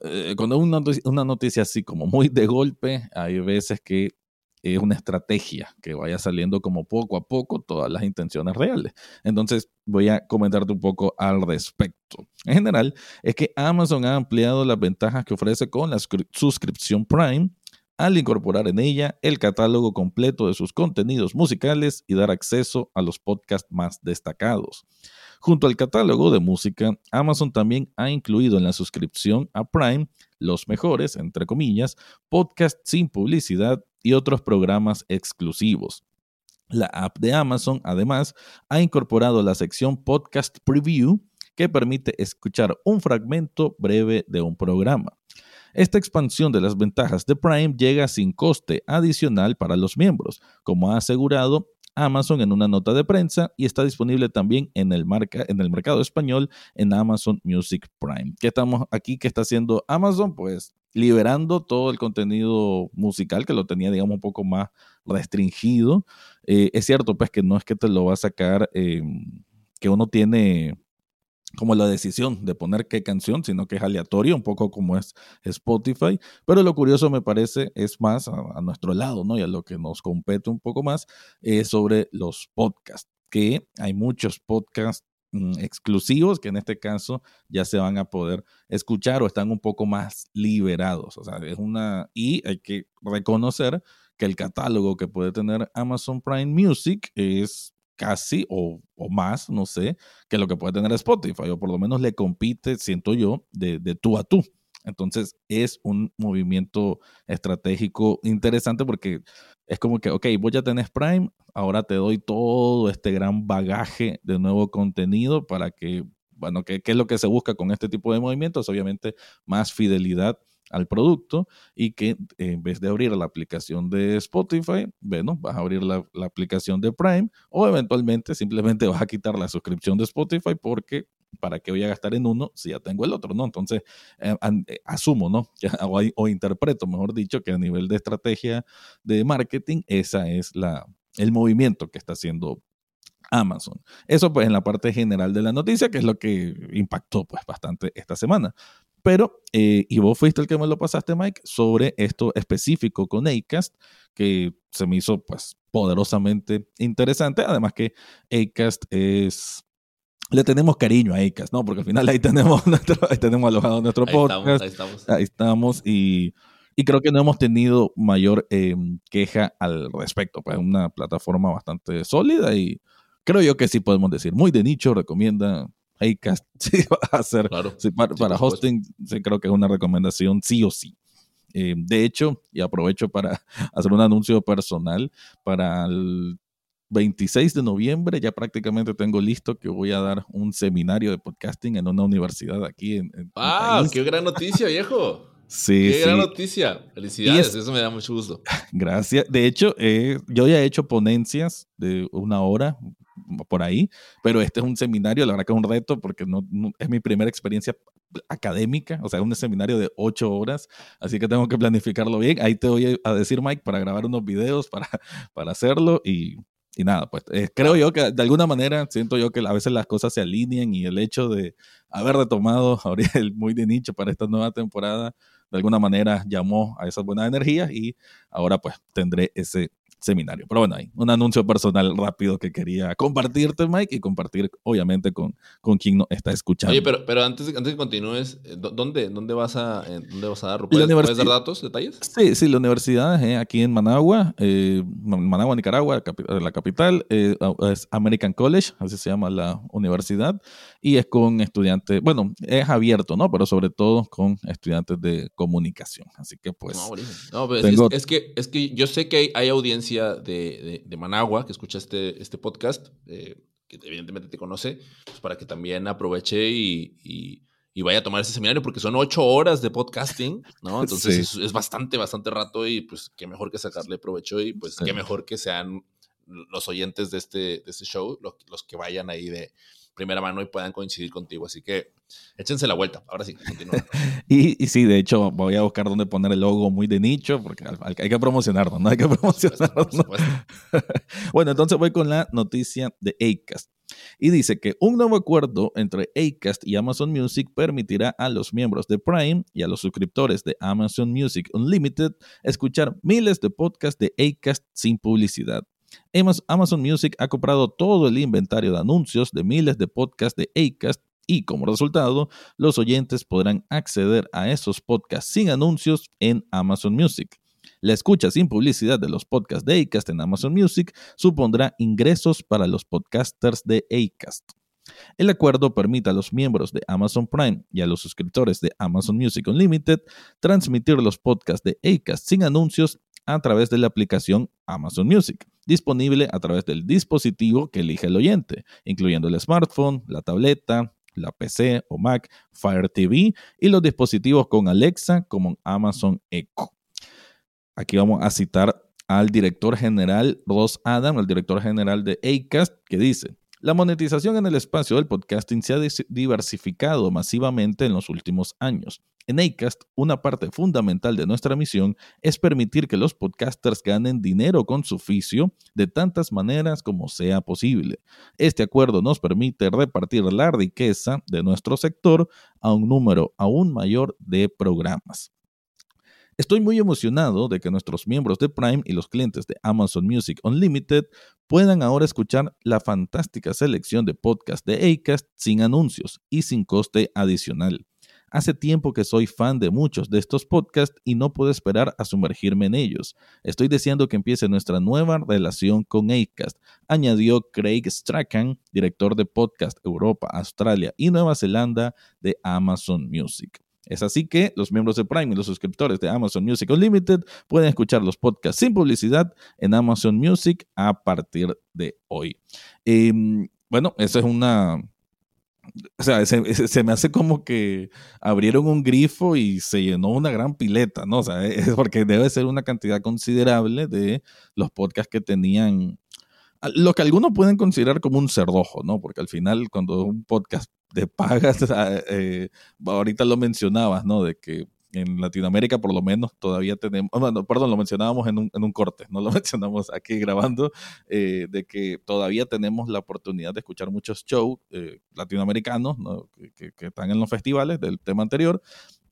S1: eh, cuando una, una noticia así como muy de golpe, hay veces que es una estrategia que vaya saliendo como poco a poco todas las intenciones reales. Entonces voy a comentarte un poco al respecto. En general, es que Amazon ha ampliado las ventajas que ofrece con la suscripción Prime al incorporar en ella el catálogo completo de sus contenidos musicales y dar acceso a los podcasts más destacados. Junto al catálogo de música, Amazon también ha incluido en la suscripción a Prime los mejores, entre comillas, podcasts sin publicidad y otros programas exclusivos. La app de Amazon, además, ha incorporado la sección Podcast Preview que permite escuchar un fragmento breve de un programa. Esta expansión de las ventajas de Prime llega sin coste adicional para los miembros, como ha asegurado Amazon en una nota de prensa y está disponible también en el, en el mercado español en Amazon Music Prime. ¿Qué estamos aquí? ¿Qué está haciendo Amazon? Pues liberando todo el contenido musical que lo tenía, digamos, un poco más restringido. Eh, es cierto, pues, que no es que te lo va a sacar, em, que uno tiene como la decisión de poner qué canción, sino que es aleatorio, un poco como es Spotify. Pero lo curioso me parece es más a, nuestro lado, ¿no? Y a lo que nos compete un poco más es sobre los podcasts, que hay muchos podcasts mm, exclusivos que en este caso ya se van a poder escuchar o están un poco más liberados. O sea, es una... Y hay que reconocer que el catálogo que puede tener Amazon Prime Music es casi o, más, no sé, que lo que puede tener Spotify, o por lo menos le compite, siento yo, de, de tú a tú. Entonces es un movimiento estratégico interesante porque es como que, ok, vos ya tenés Prime, ahora te doy todo este gran bagaje de nuevo contenido para que, bueno, ¿qué, qué es lo que se busca con este tipo de movimientos? Obviamente más fidelidad al producto y que en vez de abrir la aplicación de Spotify, bueno, vas a abrir la, aplicación de Prime o eventualmente simplemente vas a quitar la suscripción de Spotify porque ¿para qué voy a gastar en uno si ya tengo el otro? ¿no? Entonces, eh, eh, asumo, ¿no? O, o, interpreto, mejor dicho, que a nivel de estrategia de marketing, esa es la, el movimiento que está haciendo Amazon. Eso pues en la parte general de la noticia, que es lo que impactó pues bastante esta semana. Pero, eh, y vos fuiste el que me lo pasaste, Mike, sobre esto específico con Acast, que se me hizo pues poderosamente interesante. Además que Acast es le tenemos cariño a Acast, ¿no? Porque al final ahí tenemos, nuestro, ahí tenemos alojado nuestro podcast. ahí estamos. Ahí estamos y, y, creo que no hemos tenido mayor em, queja al respecto. Pues es una plataforma bastante sólida y creo yo que sí podemos decir, muy de nicho, recomienda Acast sí va a hacer. para, hosting, sí, creo que es una recomendación sí o sí. Eh, de hecho, y aprovecho para hacer un anuncio personal, para el 26 de noviembre ya prácticamente tengo listo que voy a dar un seminario de podcasting en una universidad aquí en,
S2: ¡Ah! ¡Qué gran noticia, viejo!
S1: Sí,
S2: Qué gran noticia. Felicidades, eso me da mucho gusto.
S1: Gracias. De hecho, eh, yo ya he hecho ponencias de una hora, por ahí, pero este es un seminario, la verdad que es un reto porque no, es mi primera experiencia académica, o sea, un seminario de ocho horas, así que tengo que planificarlo bien. Ahí te voy a decir, Mike, para grabar unos videos, para, para hacerlo y, y nada, pues eh, creo yo que de alguna manera siento yo que a veces las cosas se alinean y el hecho de haber retomado ahorita el muy de nicho para esta nueva temporada, de alguna manera llamó a esas buenas energías y ahora pues tendré ese seminario. Pero bueno, hay un anuncio personal rápido que quería compartirte, Mike, y compartir, obviamente, con, con quien nos está escuchando.
S2: Oye, pero, pero antes, antes que continúes, eh, ¿dónde, dónde, vas, a, dónde vas a dar? ¿Puedes, dar datos, detalles?
S1: Sí, sí, la universidad es aquí en Managua, eh, Managua, Nicaragua, la capital, eh, es American College, así se llama la universidad, y es con estudiantes, bueno, es abierto, ¿no? Pero sobre todo con estudiantes de comunicación. Así que, pues.
S2: No, pues, es, que, es que yo sé que hay, hay audiencia de, Managua que escucha este, este podcast, eh, que evidentemente te conoce, pues para que también aproveche y, vaya a tomar ese seminario, porque son ocho horas de podcasting, ¿no? Entonces es, bastante, bastante rato y pues qué mejor que sacarle provecho y pues qué mejor que sean los oyentes de este, de este show, los, los que vayan ahí de primera mano y puedan coincidir contigo. Así que échense la vuelta. Ahora sí,
S1: y, y, sí, de hecho, voy a buscar dónde poner el logo muy de nicho, porque hay que promocionarlo, ¿no? Hay que promocionarlo. bueno, entonces voy con la noticia de Acast. Y dice que un nuevo acuerdo entre Acast y Amazon Music permitirá a los miembros de Prime y a los suscriptores de Amazon Music Unlimited escuchar miles de podcasts de Acast sin publicidad. Amazon Music ha comprado todo el inventario de anuncios de miles de podcasts de Acast y como resultado, los oyentes podrán acceder a esos podcasts sin anuncios en Amazon Music. La escucha sin publicidad de los podcasts de Acast en Amazon Music supondrá ingresos para los podcasters de Acast. El acuerdo permite a los miembros de Amazon Prime y a los suscriptores de Amazon Music Unlimited transmitir los podcasts de Acast sin anuncios a través de la aplicación Amazon Music, disponible a través del dispositivo que elige el oyente, incluyendo el smartphone, la tableta, la PC o Mac, Fire TV y los dispositivos con Alexa como Amazon Echo. Aquí vamos a citar al director general Ross Adam, el director general de ACAST, que dice, la monetización en el espacio del podcasting se ha diversificado masivamente en los últimos años. En Acast, una parte fundamental de nuestra misión es permitir que los podcasters ganen dinero con su oficio de tantas maneras como sea posible. Este acuerdo nos permite repartir la riqueza de nuestro sector a un número aún mayor de programas. Estoy muy emocionado de que nuestros miembros de Prime y los clientes de Amazon Music Unlimited puedan ahora escuchar la fantástica selección de podcasts de Acast sin anuncios y sin coste adicional. Hace tiempo que soy fan de muchos de estos podcasts y no puedo esperar a sumergirme en ellos. Estoy deseando que empiece nuestra nueva relación con Acast, añadió Craig Strachan, director de podcast Europa, Australia y Nueva Zelanda de Amazon Music. Es así que los miembros de Prime y los suscriptores de Amazon Music Unlimited pueden escuchar los podcasts sin publicidad en Amazon Music a partir de hoy. Em, bueno, esa es una... O sea, se, me hace como que abrieron un grifo y se llenó una gran pileta, ¿no? O sea, es porque debe ser una cantidad considerable de los podcasts que tenían lo que algunos pueden considerar como un cerrojo, ¿no? Porque al final, cuando un podcast de pagas, eh, ahorita lo mencionabas, ¿no? De que en Latinoamérica por lo menos todavía tenemos, bueno, perdón, lo mencionábamos en un, en un corte, no lo mencionamos aquí grabando, eh, de que todavía tenemos la oportunidad de escuchar muchos shows eh, latinoamericanos ¿no? que, que, están en los festivales del tema anterior,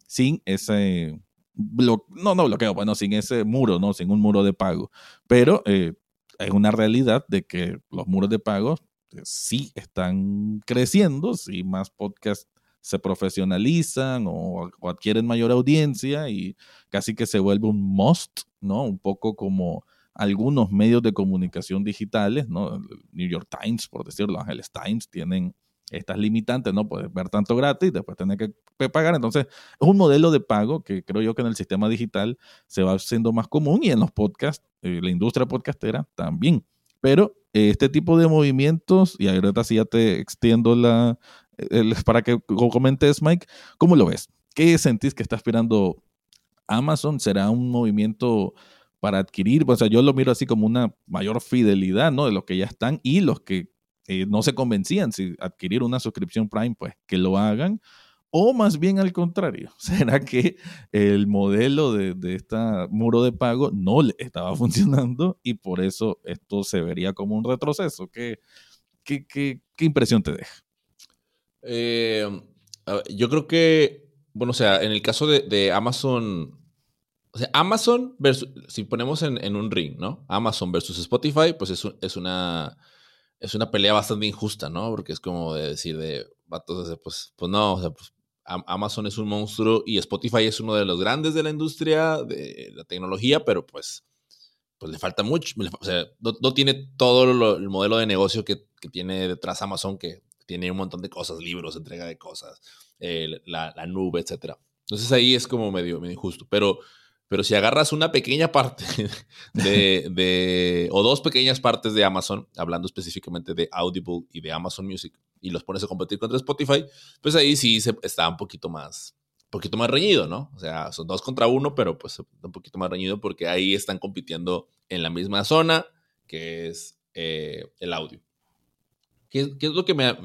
S1: sin ese, no, no bloqueo, bueno, sin ese muro, ¿no? Sin un muro de pago. Pero es una realidad de que los muros de pago este, sí están creciendo, si más podcasts se profesionalizan o, adquieren mayor audiencia y casi que se vuelve un must, ¿no? Un poco como algunos medios de comunicación digitales, ¿no? New York Times, por decirlo, Angeles Times, tienen estas limitantes, ¿no? Puedes ver tanto gratis, después tener que pagar. Entonces, es un modelo de pago que creo yo que en el sistema digital se va haciendo más común y en los podcasts, eh, la industria podcastera también. Pero este tipo de movimientos, y ahorita sí ya te extiendo la, para que comentes, Mike, ¿cómo lo ves? ¿Qué sentís que está esperando Amazon? ¿Será un movimiento para adquirir? O sea, yo lo miro así como una mayor fidelidad, ¿no? De los que ya están y los que eh, no se convencían si adquirir una suscripción Prime, pues que lo hagan. O más bien al contrario, ¿será que el modelo de, de este muro de pago no le estaba funcionando y por eso esto se vería como un retroceso? ¿Qué, qué, qué, qué impresión te deja?
S2: Eh, yo creo que, bueno, o sea, en el caso de, Amazon, o sea, Amazon versus, si ponemos en, un ring, ¿no? Amazon versus Spotify, pues es, es, una, es una pelea bastante injusta, ¿no? Porque es como de decir de, pues, pues no, o sea, pues Amazon es un monstruo y Spotify es uno de los grandes de la industria de la tecnología, pero pues, pues le falta mucho. O sea, no, tiene todo el modelo de negocio que, tiene detrás Amazon, que tiene un montón de cosas, libros, entrega de cosas, la, nube, etc. Entonces ahí es como medio, medio injusto. Pero, pero si agarras una pequeña parte de, de, o dos pequeñas partes de Amazon, hablando específicamente de Audible y de Amazon Music, y los pones a competir contra Spotify, pues ahí sí se, está un poquito más, poquito más reñido, ¿no? O sea, son dos contra uno, pero pues un poquito más reñido porque ahí están compitiendo en la misma zona, que es eh, el audio. ¿Qué, es lo que me,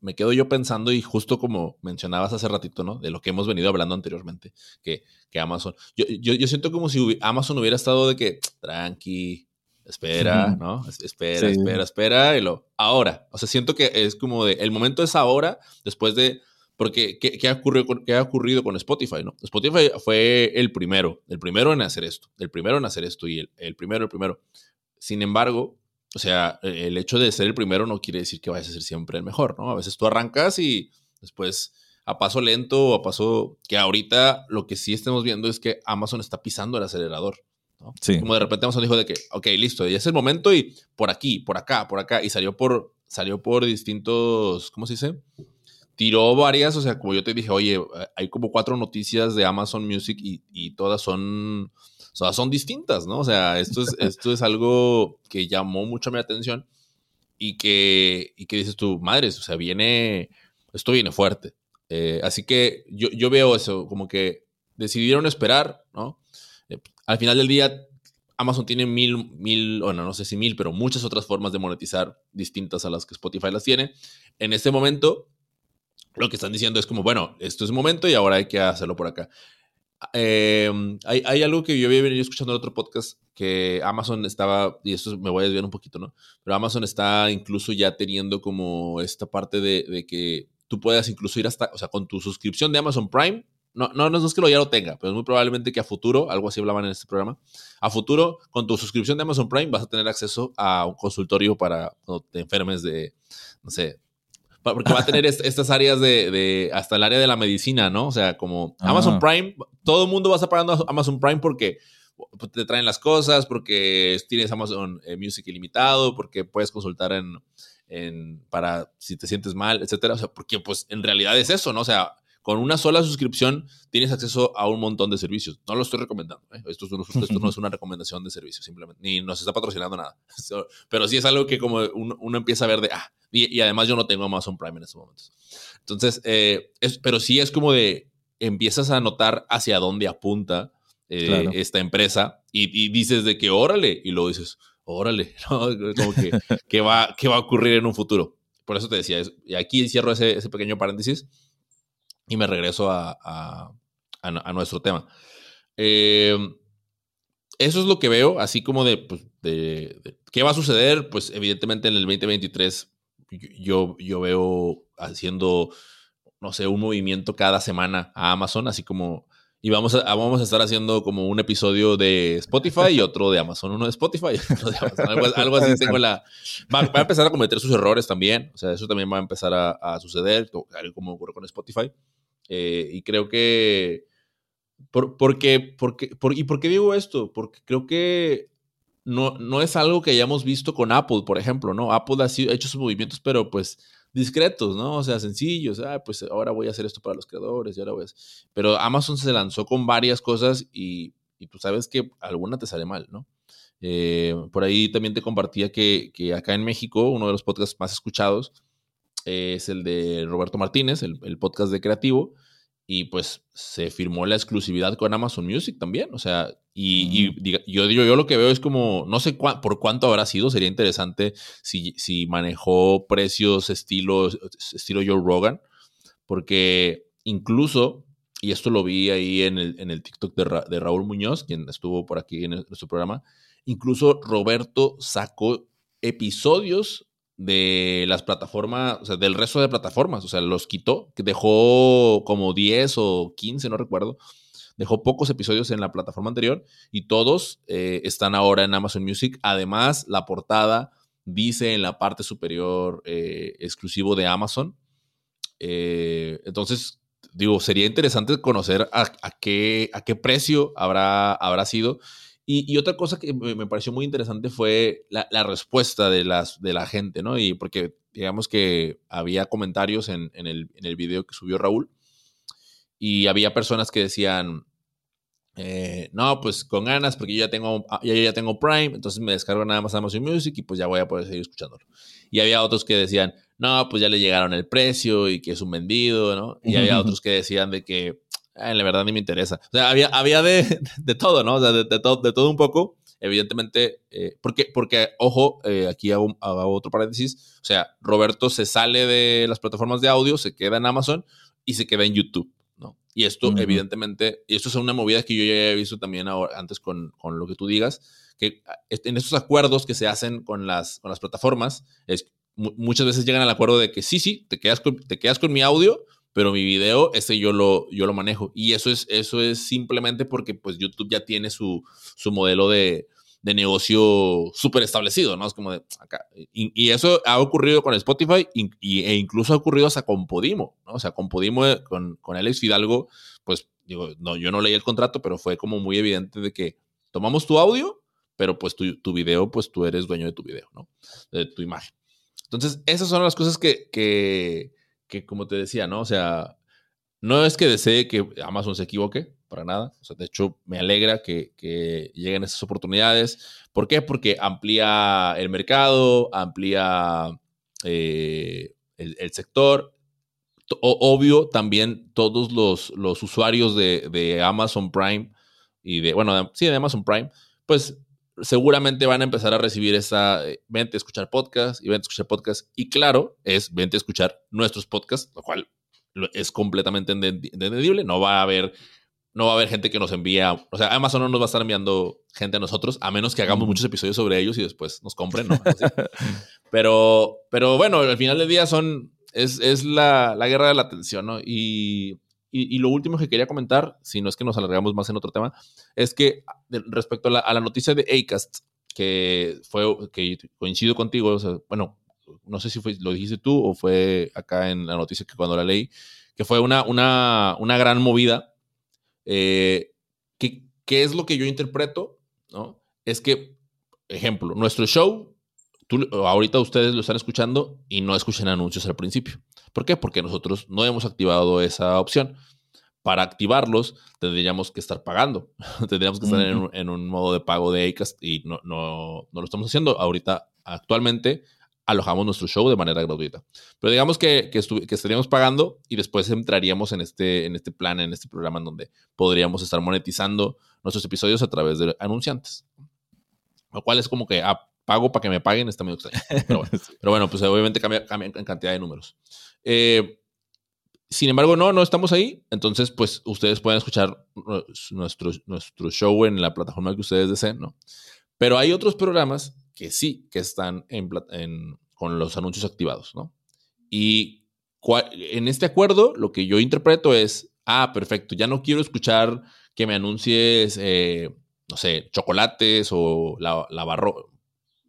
S2: me, quedo yo pensando? Y justo como mencionabas hace ratito, ¿no? De lo que hemos venido hablando anteriormente, que, que Amazon. Yo, yo, yo siento como si Amazon hubiera estado de que, tranqui, espera, ¿no? Espera, espera, espera, y lo. Ahora, o sea, siento que es como de. El momento es ahora, después de. Porque, ¿qué, qué ha, ocurrido con, qué ha ocurrido con Spotify, no? Spotify fue el primero, el primero en hacer esto, el primero en hacer esto y el, el primero, el primero. Sin embargo, o sea, e, el hecho de ser el primero no quiere decir que vayas a ser siempre el mejor, ¿no? A veces tú arrancas y después a paso lento o a paso que ahorita lo que sí estamos viendo es que Amazon está pisando el acelerador. Como de repente Amazon dijo de que, ok, listo, ya es el momento y por aquí, por acá, por acá, y salió por, salió por distintos, ¿cómo se dice? Tiró varias, o sea, como yo te dije, oye, hay como cuatro noticias de Amazon Music y, todas son, o son distintas, ¿no? O sea, esto es, esto es algo que llamó mucho mi atención y que, y que dices tú, madres, o sea, viene, esto viene fuerte. Eh, así que yo, yo veo eso, como que decidieron esperar, ¿no? al final del día, Amazon tiene mil, mil, bueno, no sé si mil, pero muchas otras formas de monetizar distintas a las que Spotify las tiene. En este momento, lo que están diciendo es como, bueno, esto es momento y ahora hay que hacerlo por acá. Em, hay, algo que yo había venido escuchando en otro podcast que Amazon estaba, y esto me voy a desviar un poquito, ¿no? Pero Amazon está incluso ya teniendo como esta parte de, de que tú puedas incluso ir hasta, o sea, con tu suscripción de Amazon Prime, no, no, no es que lo ya lo tenga, pero es muy probablemente que a futuro, algo así hablaban en este programa, a futuro, con tu suscripción de Amazon Prime vas a tener acceso a un consultorio para cuando te enfermes de, no sé, porque va a tener estas áreas de, hasta el área de la medicina, ¿no? O sea, como Amazon Prime, todo el mundo va a estar pagando Amazon Prime porque pues, te traen las cosas, porque tienes Amazon eh, Music ilimitado, porque puedes consultar en, en, para si te sientes mal, etcétera. O sea, porque pues en realidad es eso, ¿no? O sea, con una sola suscripción tienes acceso a un montón de servicios. No lo estoy recomendando. ¿eh? Esto, no es una recomendación de servicio, simplemente. Ni nos está patrocinando nada. Pero sí es algo que como uno, empieza a ver de, ah, y, además yo no tengo Amazon Prime en estos momentos. Entonces, eh, pero sí es como de, empiezas a notar hacia dónde apunta eh, esta empresa y, dices de que órale, y luego dices, órale, como que, ¿qué, va, ¿qué va a ocurrir en un futuro? Por eso te decía, y aquí cierro ese, ese pequeño paréntesis y me regreso a, nuestro tema. Em, eso es lo que veo, así como pues, de, qué va a suceder, pues evidentemente en el 2023 yo, yo veo haciendo, no sé, un movimiento cada semana a Amazon, así como, y vamos a, vamos a estar haciendo como un episodio de Spotify y otro de Amazon, uno de Spotify y otro de Amazon, algo, así tengo la... Va, a empezar a cometer sus errores también, o sea, eso también va a empezar a, a suceder, como ocurre con Spotify. Eh, y creo que... Por, porque, porque, por, ¿Y por qué digo esto? Porque creo que no, no es algo que hayamos visto con Apple, por ejemplo, ¿no? Apple ha, sido, hecho sus movimientos, pero pues discretos, ¿no? O sea, sencillos. Ah, pues ahora voy a hacer esto para los creadores y ahora voy a... Pero Amazon se lanzó con varias cosas y, y tú sabes que alguna te sale mal, ¿no? Eh, por ahí también te compartía que, que, acá en México, uno de los podcasts más escuchados es el de Roberto Martínez, el, podcast de Creativo, y pues se firmó la exclusividad con Amazon Music también, o sea, y, yo, digo, yo lo que veo es como, no sé por cuánto habrá sido, sería interesante si, si manejó precios estilo, estilo Joe Rogan, porque incluso, y esto lo vi ahí en el, en el TikTok de, de Raúl Muñoz, quien estuvo por aquí en nuestro programa, incluso Roberto sacó episodios de las plataformas, o sea, del resto de plataformas, o sea, los quitó, que dejó como 10 o 15, no recuerdo, dejó pocos episodios en la plataforma anterior y todos eh, están ahora en Amazon Music. Además, la portada dice en la parte superior eh, exclusivo de Amazon. Eh, entonces, digo, sería interesante conocer a, qué, a qué precio habrá, habrá sido y, otra cosa que me pareció muy interesante fue la, respuesta de, las, de la gente, ¿no? Y porque digamos que había comentarios en, el, en el video que subió Raúl y había personas que decían, eh, no, pues con ganas, porque yo ya tengo, ah, ya, ya tengo Prime, entonces me descargo nada más Amazon Music y pues ya voy a poder seguir escuchándolo. Y había otros que decían, no, pues ya le llegaron el precio y que es un vendido, ¿no? Y había otros que decían de que la verdad ni me interesa. O sea, había, había de, de todo, ¿no? O sea, de, todo, de todo un poco. evidentemente, eh, porque, porque, ojo, eh, aquí hago, otro paréntesis, o sea, Roberto se sale de las plataformas de audio, se queda en Amazon y se queda en YouTube, ¿no? Y esto, evidentemente, y esto es una movida que yo ya he visto también ahora, antes con, con, lo que tú digas, que ah, en estos acuerdos que se hacen con las, con las plataformas, es, muchas veces llegan al acuerdo de que sí, sí, te quedas con, te quedas con mi audio, pero mi video, ese yo lo, yo lo manejo. Y eso es, eso es simplemente porque pues YouTube ya tiene su, su modelo de, de negocio súper establecido, ¿no? Es como de acá. Y, eso ha ocurrido con Spotify y, e incluso ha ocurrido hasta con Podimo, ¿no? O sea, con Podimo, eh, con, con Alex Fidalgo, pues digo, no, yo no leí el contrato, pero fue como muy evidente de que tomamos tu audio, pero pues tu, tu video, pues tú eres dueño de tu video, ¿no? De tu imagen. Entonces, esas son las cosas que, que, que, como te decía, ¿no? O sea, no es que desee que Amazon se equivoque, para nada. O sea, de hecho, me alegra que, lleguen esas oportunidades. ¿Por qué? Porque amplía el mercado, amplía eh, el, sector. obvio, también todos los, usuarios de, de, Amazon Prime y de, bueno, sí, de Amazon Prime, pues seguramente van a empezar a recibir esa, eh, vente a escuchar podcast y vente a escuchar podcast. Y claro, es vente a escuchar nuestros podcasts, lo cual es completamente entendible. No va a haber, no va a haber gente que nos envía, o sea, Amazon no nos va a estar enviando gente a nosotros, a menos que hagamos muchos episodios sobre ellos y después nos compren, ¿no? pero, pero bueno, al final del día son, es, es la, la, guerra de la atención, ¿no? Y y, lo último que quería comentar, si no es que nos alargamos más en otro tema, es que respecto a la, noticia de ACAST, que fue, que coincido contigo, bueno, no sé si fue, lo dijiste tú o fue acá en la noticia que cuando la leí, que fue una, una, una gran movida. Eh, ¿qué, ¿Qué es lo que yo interpreto? ¿no? Es que, ejemplo, nuestro show, tú, ahorita ustedes lo están escuchando y no escuchan anuncios al principio. ¿Por qué? Porque nosotros no hemos activado esa opción. Para activarlos tendríamos que estar pagando. tendríamos que estar en, un, modo de pago de Acast y no, no, no lo estamos haciendo. Ahorita, actualmente, alojamos nuestro show de manera gratuita. Pero digamos que, que, estaríamos pagando y después entraríamos en este, en este plan, en este programa en donde podríamos estar monetizando nuestros episodios a través de anunciantes. Lo cual es como que, ah, pago para que me paguen, está medio extraño. Pero bueno, pero bueno pues obviamente cambia, cambia, en cantidad de números. Eh, sin embargo, no, no estamos ahí. Entonces, pues ustedes pueden escuchar nuestro, nuestro show en la plataforma que ustedes deseen, ¿no? Pero hay otros programas que sí, que están en, con los anuncios activados, ¿no? Y en este acuerdo, lo que yo interpreto es, ah, perfecto, ya no quiero escuchar que me anuncies, eh, no sé, chocolates o la,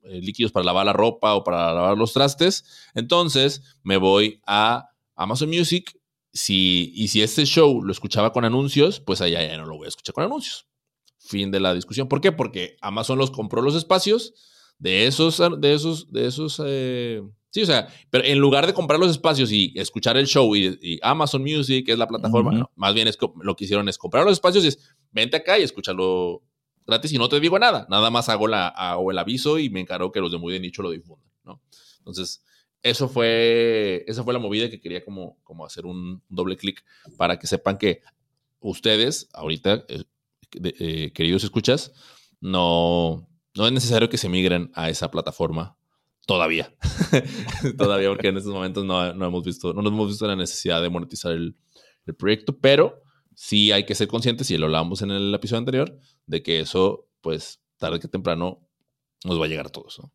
S2: eh, líquidos para lavar la ropa o para lavar los trastes. Entonces me voy a Amazon Music. Si, y si este show lo escuchaba con anuncios, pues allá ya no lo voy a escuchar con anuncios. Fin de la discusión. ¿Por qué? Porque Amazon los compró los espacios de esos, de esos, de esos. Eh, sí, o sea, pero en lugar de comprar los espacios y escuchar el show y, Amazon Music es la plataforma, más bien es lo que hicieron es comprar los espacios y es vente acá y escúchalo gratis y no te digo nada. Nada más hago, la, hago el aviso y me encargo que los de muy de nicho lo difundan, ¿no? Entonces, eso fue, esa fue la movida que quería como, como hacer un doble clic para que sepan que ustedes, ahorita, eh, eh, queridos escuchas, no, no es necesario que se migren a esa plataforma todavía. todavía, porque en estos momentos no, no, hemos visto, no hemos visto la necesidad de monetizar el, proyecto, pero sí hay que ser conscientes, y lo hablábamos en el episodio anterior, de que eso, pues, tarde que temprano nos va a llegar a todos, ¿no?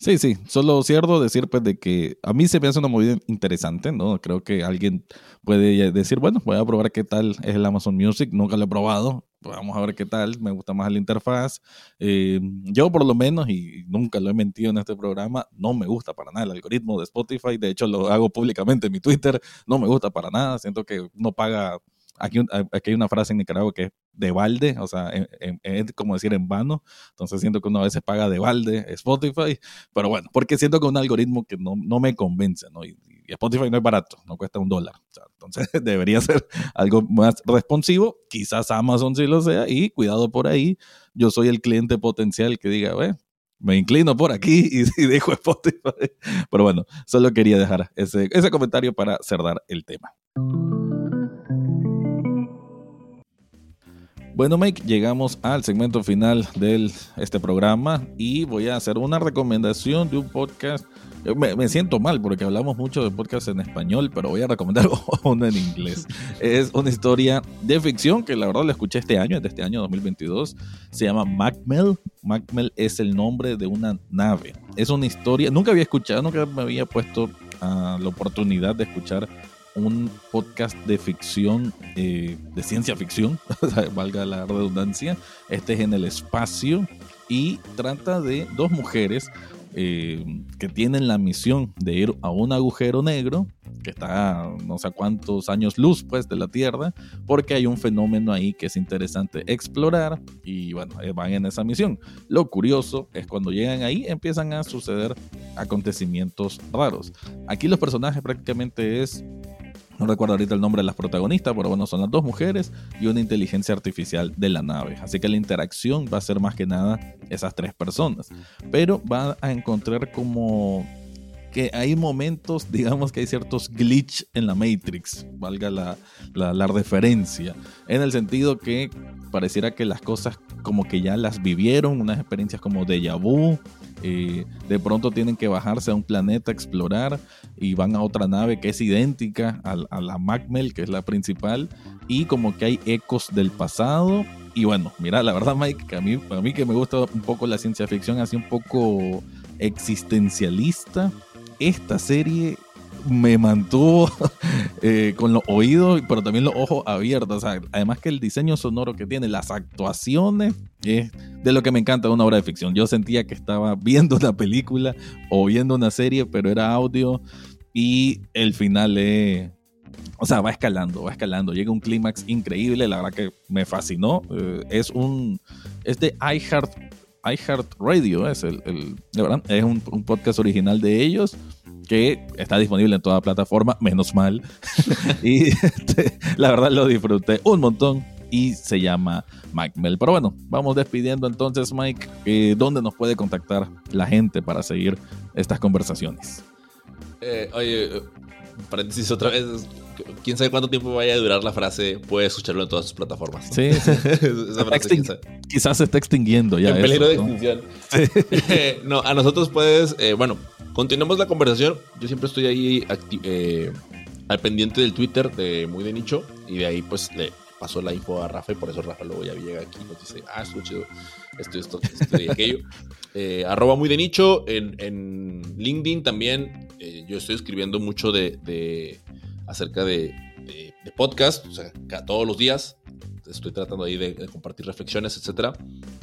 S1: Sí, sí, solo cierto decir pues de que a mí se me hace una movida interesante, ¿no? Creo que alguien puede decir, bueno, voy a probar qué tal es el Amazon Music, nunca lo he probado, vamos a ver qué tal, me gusta más la interfaz. Eh, yo por lo menos, y nunca lo he mentido en este programa, no me gusta para nada el algoritmo de Spotify, de hecho lo hago públicamente en mi Twitter, no me gusta para nada, siento que no paga Aquí, aquí, hay una frase en Nicaragua que es de balde, o sea, es como decir en vano. Entonces siento que uno a veces paga de balde Spotify, pero bueno, porque siento que un algoritmo que no, no me convence, ¿no? Y, Spotify no es barato, no cuesta un dólar. entonces debería ser algo más responsivo. Quizás Amazon sí lo sea y cuidado por ahí. Yo soy el cliente potencial que diga, ve, me inclino por aquí y, y, dejo Spotify. Pero bueno, solo quería dejar ese, ese comentario para cerrar el tema. Bueno, Mike, llegamos al segmento final de este programa y voy a hacer una recomendación de un podcast. Me, siento mal porque hablamos mucho de podcast en español, pero voy a recomendar uno en inglés. Es una historia de ficción que la verdad la escuché este año, de este año 2022. Se llama Macmel. Macmel es el nombre de una nave. Es una historia, nunca había escuchado, nunca me había puesto a la oportunidad de escuchar un podcast de ficción, eh, de ciencia ficción, valga la redundancia. Este es en el espacio y trata de dos mujeres eh, que tienen la misión de ir a un agujero negro que está no sé cuántos años luz pues de la Tierra porque hay un fenómeno ahí que es interesante explorar y bueno eh, van en esa misión lo curioso es cuando llegan ahí empiezan a suceder acontecimientos raros aquí los personajes prácticamente es no recuerdo ahorita el nombre de las protagonistas, pero bueno, son las dos mujeres y una inteligencia artificial de la nave. Así que la interacción va a ser más que nada esas tres personas. Pero va a encontrar como que hay momentos, digamos que hay ciertos glitch en la Matrix, valga la, la, referencia, en el sentido que pareciera que las cosas como que ya las vivieron, unas experiencias como déjà vu, de pronto tienen que bajarse a un planeta a explorar y van a otra nave que es idéntica a, a la Macmel, que es la principal, y como que hay ecos del pasado. Y bueno, mira, la verdad, Mike, que a mí, a mí que me gusta un poco la ciencia ficción, así un poco existencialista, esta serie me mantuvo eh, con los oídos, pero también los ojos abiertos. O sea, además que el diseño sonoro que tiene, las actuaciones, es de lo que me encanta una obra de ficción. Yo sentía que estaba viendo una película o viendo una serie, pero era audio y el final es... O sea, va escalando, va escalando. Llega un clímax increíble, la verdad que me fascinó. Eh, es un... Es de iHeart, iHeart Radio, es el, verdad, es un podcast original de ellos que está disponible en toda plataforma, menos mal. y este, la verdad lo disfruté un montón y se llama Mike Mel. Pero bueno, vamos despidiendo entonces, Mike. Eh, ¿Dónde nos puede contactar la gente para seguir estas conversaciones?
S2: Eh, oye, paréntesis otra vez. Quién sabe cuánto tiempo vaya a durar la frase. Puede escucharlo en todas sus plataformas. ¿no?
S1: Sí, sí. frase, quizás se está extinguiendo ya.
S2: En peligro de extinción. Sí. no, a nosotros puedes, eh, bueno, continuemos la conversación. Yo siempre estoy ahí eh, al pendiente del Twitter de Muy de Nicho. Y de ahí, pues, le pasó la info a Rafa. Y por eso Rafa luego ya llega aquí y nos dice: Ah, estuvo chido. Esto, esto, esto y aquello. Eh, arroba Muy de Nicho. En, en LinkedIn también. Eh, yo estoy escribiendo mucho de, de acerca de, de, podcast. O sea, todos los días. Estoy tratando ahí de, compartir reflexiones, etcétera.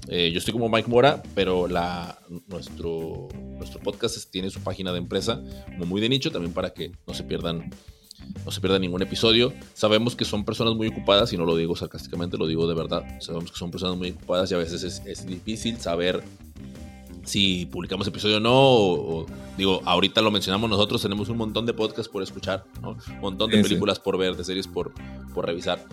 S2: Eh, yo estoy como Mike Mora, pero la, nuestro, nuestro podcast tiene su página de empresa como muy de nicho, también para que no se pierdan no se pierda ningún episodio. Sabemos que son personas muy ocupadas, y no lo digo sarcásticamente, lo digo de verdad. Sabemos que son personas muy ocupadas y a veces es, es difícil saber si publicamos episodio o no. O, o, digo, ahorita lo mencionamos nosotros, tenemos un montón de podcasts por escuchar, ¿no? un montón de sí, películas sí. por ver, de series por, por revisar.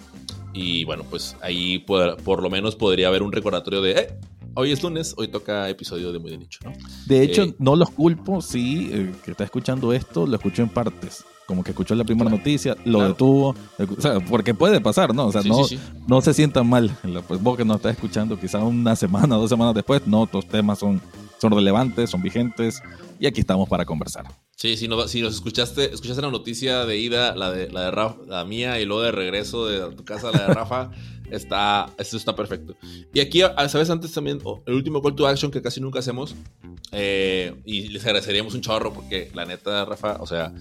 S2: Y bueno, pues ahí por, por, lo menos podría haber un recordatorio de, eh, hoy es lunes, hoy toca episodio de Muy de Nicho, ¿no?
S1: De hecho, eh, no los culpo si eh, que está escuchando esto lo escuchó en partes. Como que escuchó la primera claro, noticia, lo claro. detuvo. O sea, porque puede pasar, ¿no? O sea, sí, no, sí, sí. no se sientan mal. Pues vos que nos estás escuchando quizás una semana, dos semanas después, no, tus temas son, son relevantes, son vigentes y aquí estamos para conversar.
S2: Sí, si, no, si nos escuchaste, escuchaste la noticia de ida, la de la de Rafa, la mía y luego de regreso de tu casa, la de Rafa, está, esto está perfecto. Y aquí, sabes, antes también, el último call to action que casi nunca hacemos, eh, y les agradeceríamos un chorro porque la neta, Rafa, o sea,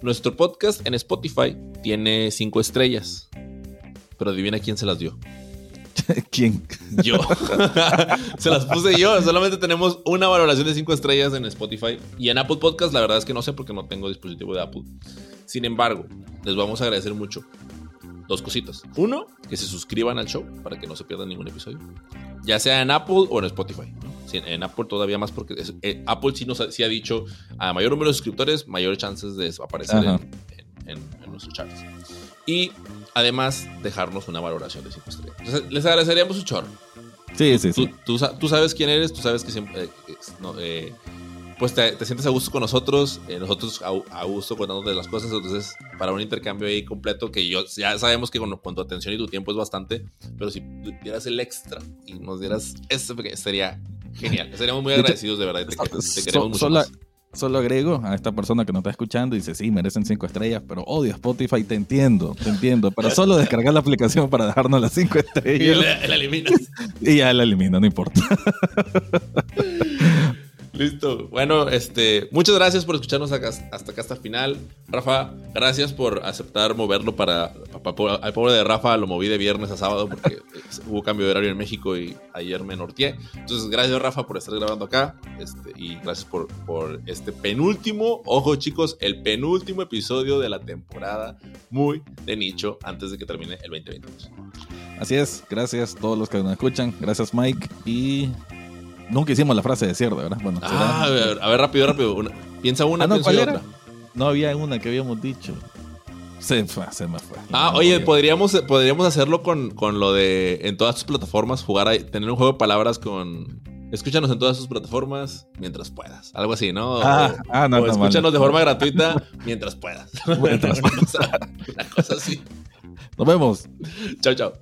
S2: nuestro podcast en Spotify tiene cinco estrellas, pero adivina quién se las dio.
S1: ¿Quién?
S2: Yo. Se las puse yo. Solamente tenemos una valoración de 5 estrellas en Spotify. Y en Apple Podcast, la verdad es que no sé porque no tengo dispositivo de Apple. Sin embargo, les vamos a agradecer mucho dos cositas. Uno, que se suscriban al show para que no se pierdan ningún episodio. Ya sea en Apple o en Spotify. ¿no? Sí, en Apple todavía más porque es, eh, Apple sí nos ha, sí ha dicho a mayor número de suscriptores, mayores chances de aparecer en, en, en, nuestros charts. Y además dejarnos una valoración de 5 estrellas. Entonces, les agradeceríamos un chorro.
S1: Sí, sí, sí.
S2: Tú, tú, tú, sabes quién eres, tú sabes que siempre... Eh, no, eh, pues te, te sientes a gusto con nosotros, eh, nosotros a, a gusto contándote las cosas, entonces para un intercambio ahí completo que yo ya sabemos que con, con tu atención y tu tiempo es bastante, pero si dieras el extra y nos dieras eso, sería genial. Estaríamos muy agradecidos de verdad. Te, te queremos mucho más.
S1: Solo agrego a esta persona que nos está escuchando y dice, sí, merecen cinco estrellas, pero odio Spotify, te entiendo, te entiendo. Pero solo descargar la aplicación para dejarnos las cinco
S2: Y
S1: estrellas
S2: la, la eliminas.
S1: y ya la elimino, no importa.
S2: Listo. Bueno, este, muchas gracias por escucharnos hasta acá hasta el final. Rafa, gracias por aceptar moverlo para, pa- pa- al pobre de Rafa lo moví de viernes a sábado porque hubo cambio de horario en México y ayer me norteé. Entonces, gracias Rafa por estar grabando acá este, y gracias por, por este penúltimo, ojo chicos, el penúltimo episodio de la temporada muy de nicho antes de que termine el 2022.
S1: Así es, gracias a todos los que nos escuchan, gracias Mike y nunca hicimos la frase de cierre, ¿verdad? Bueno,
S2: Ah, a ver, a ver, rápido, rápido. Una- piensa una,
S1: Ah, no,
S2: pienso
S1: ¿cuál
S2: yo
S1: era?
S2: otra.
S1: no había una que habíamos dicho. Se fue, se me fue.
S2: Ah,
S1: No,
S2: oye, podríamos, podríamos hacerlo con, con lo de en todas tus plataformas, jugar ahí, tener un juego de palabras con. Escúchanos en todas tus plataformas mientras puedas. Algo así, ¿no?
S1: Ah,
S2: o,
S1: ah, no,
S2: o
S1: no,
S2: escúchanos de forma gratuita mientras puedas.
S1: Mientras
S2: cosa, una cosa así.
S1: Nos vemos.
S2: Chao, chao.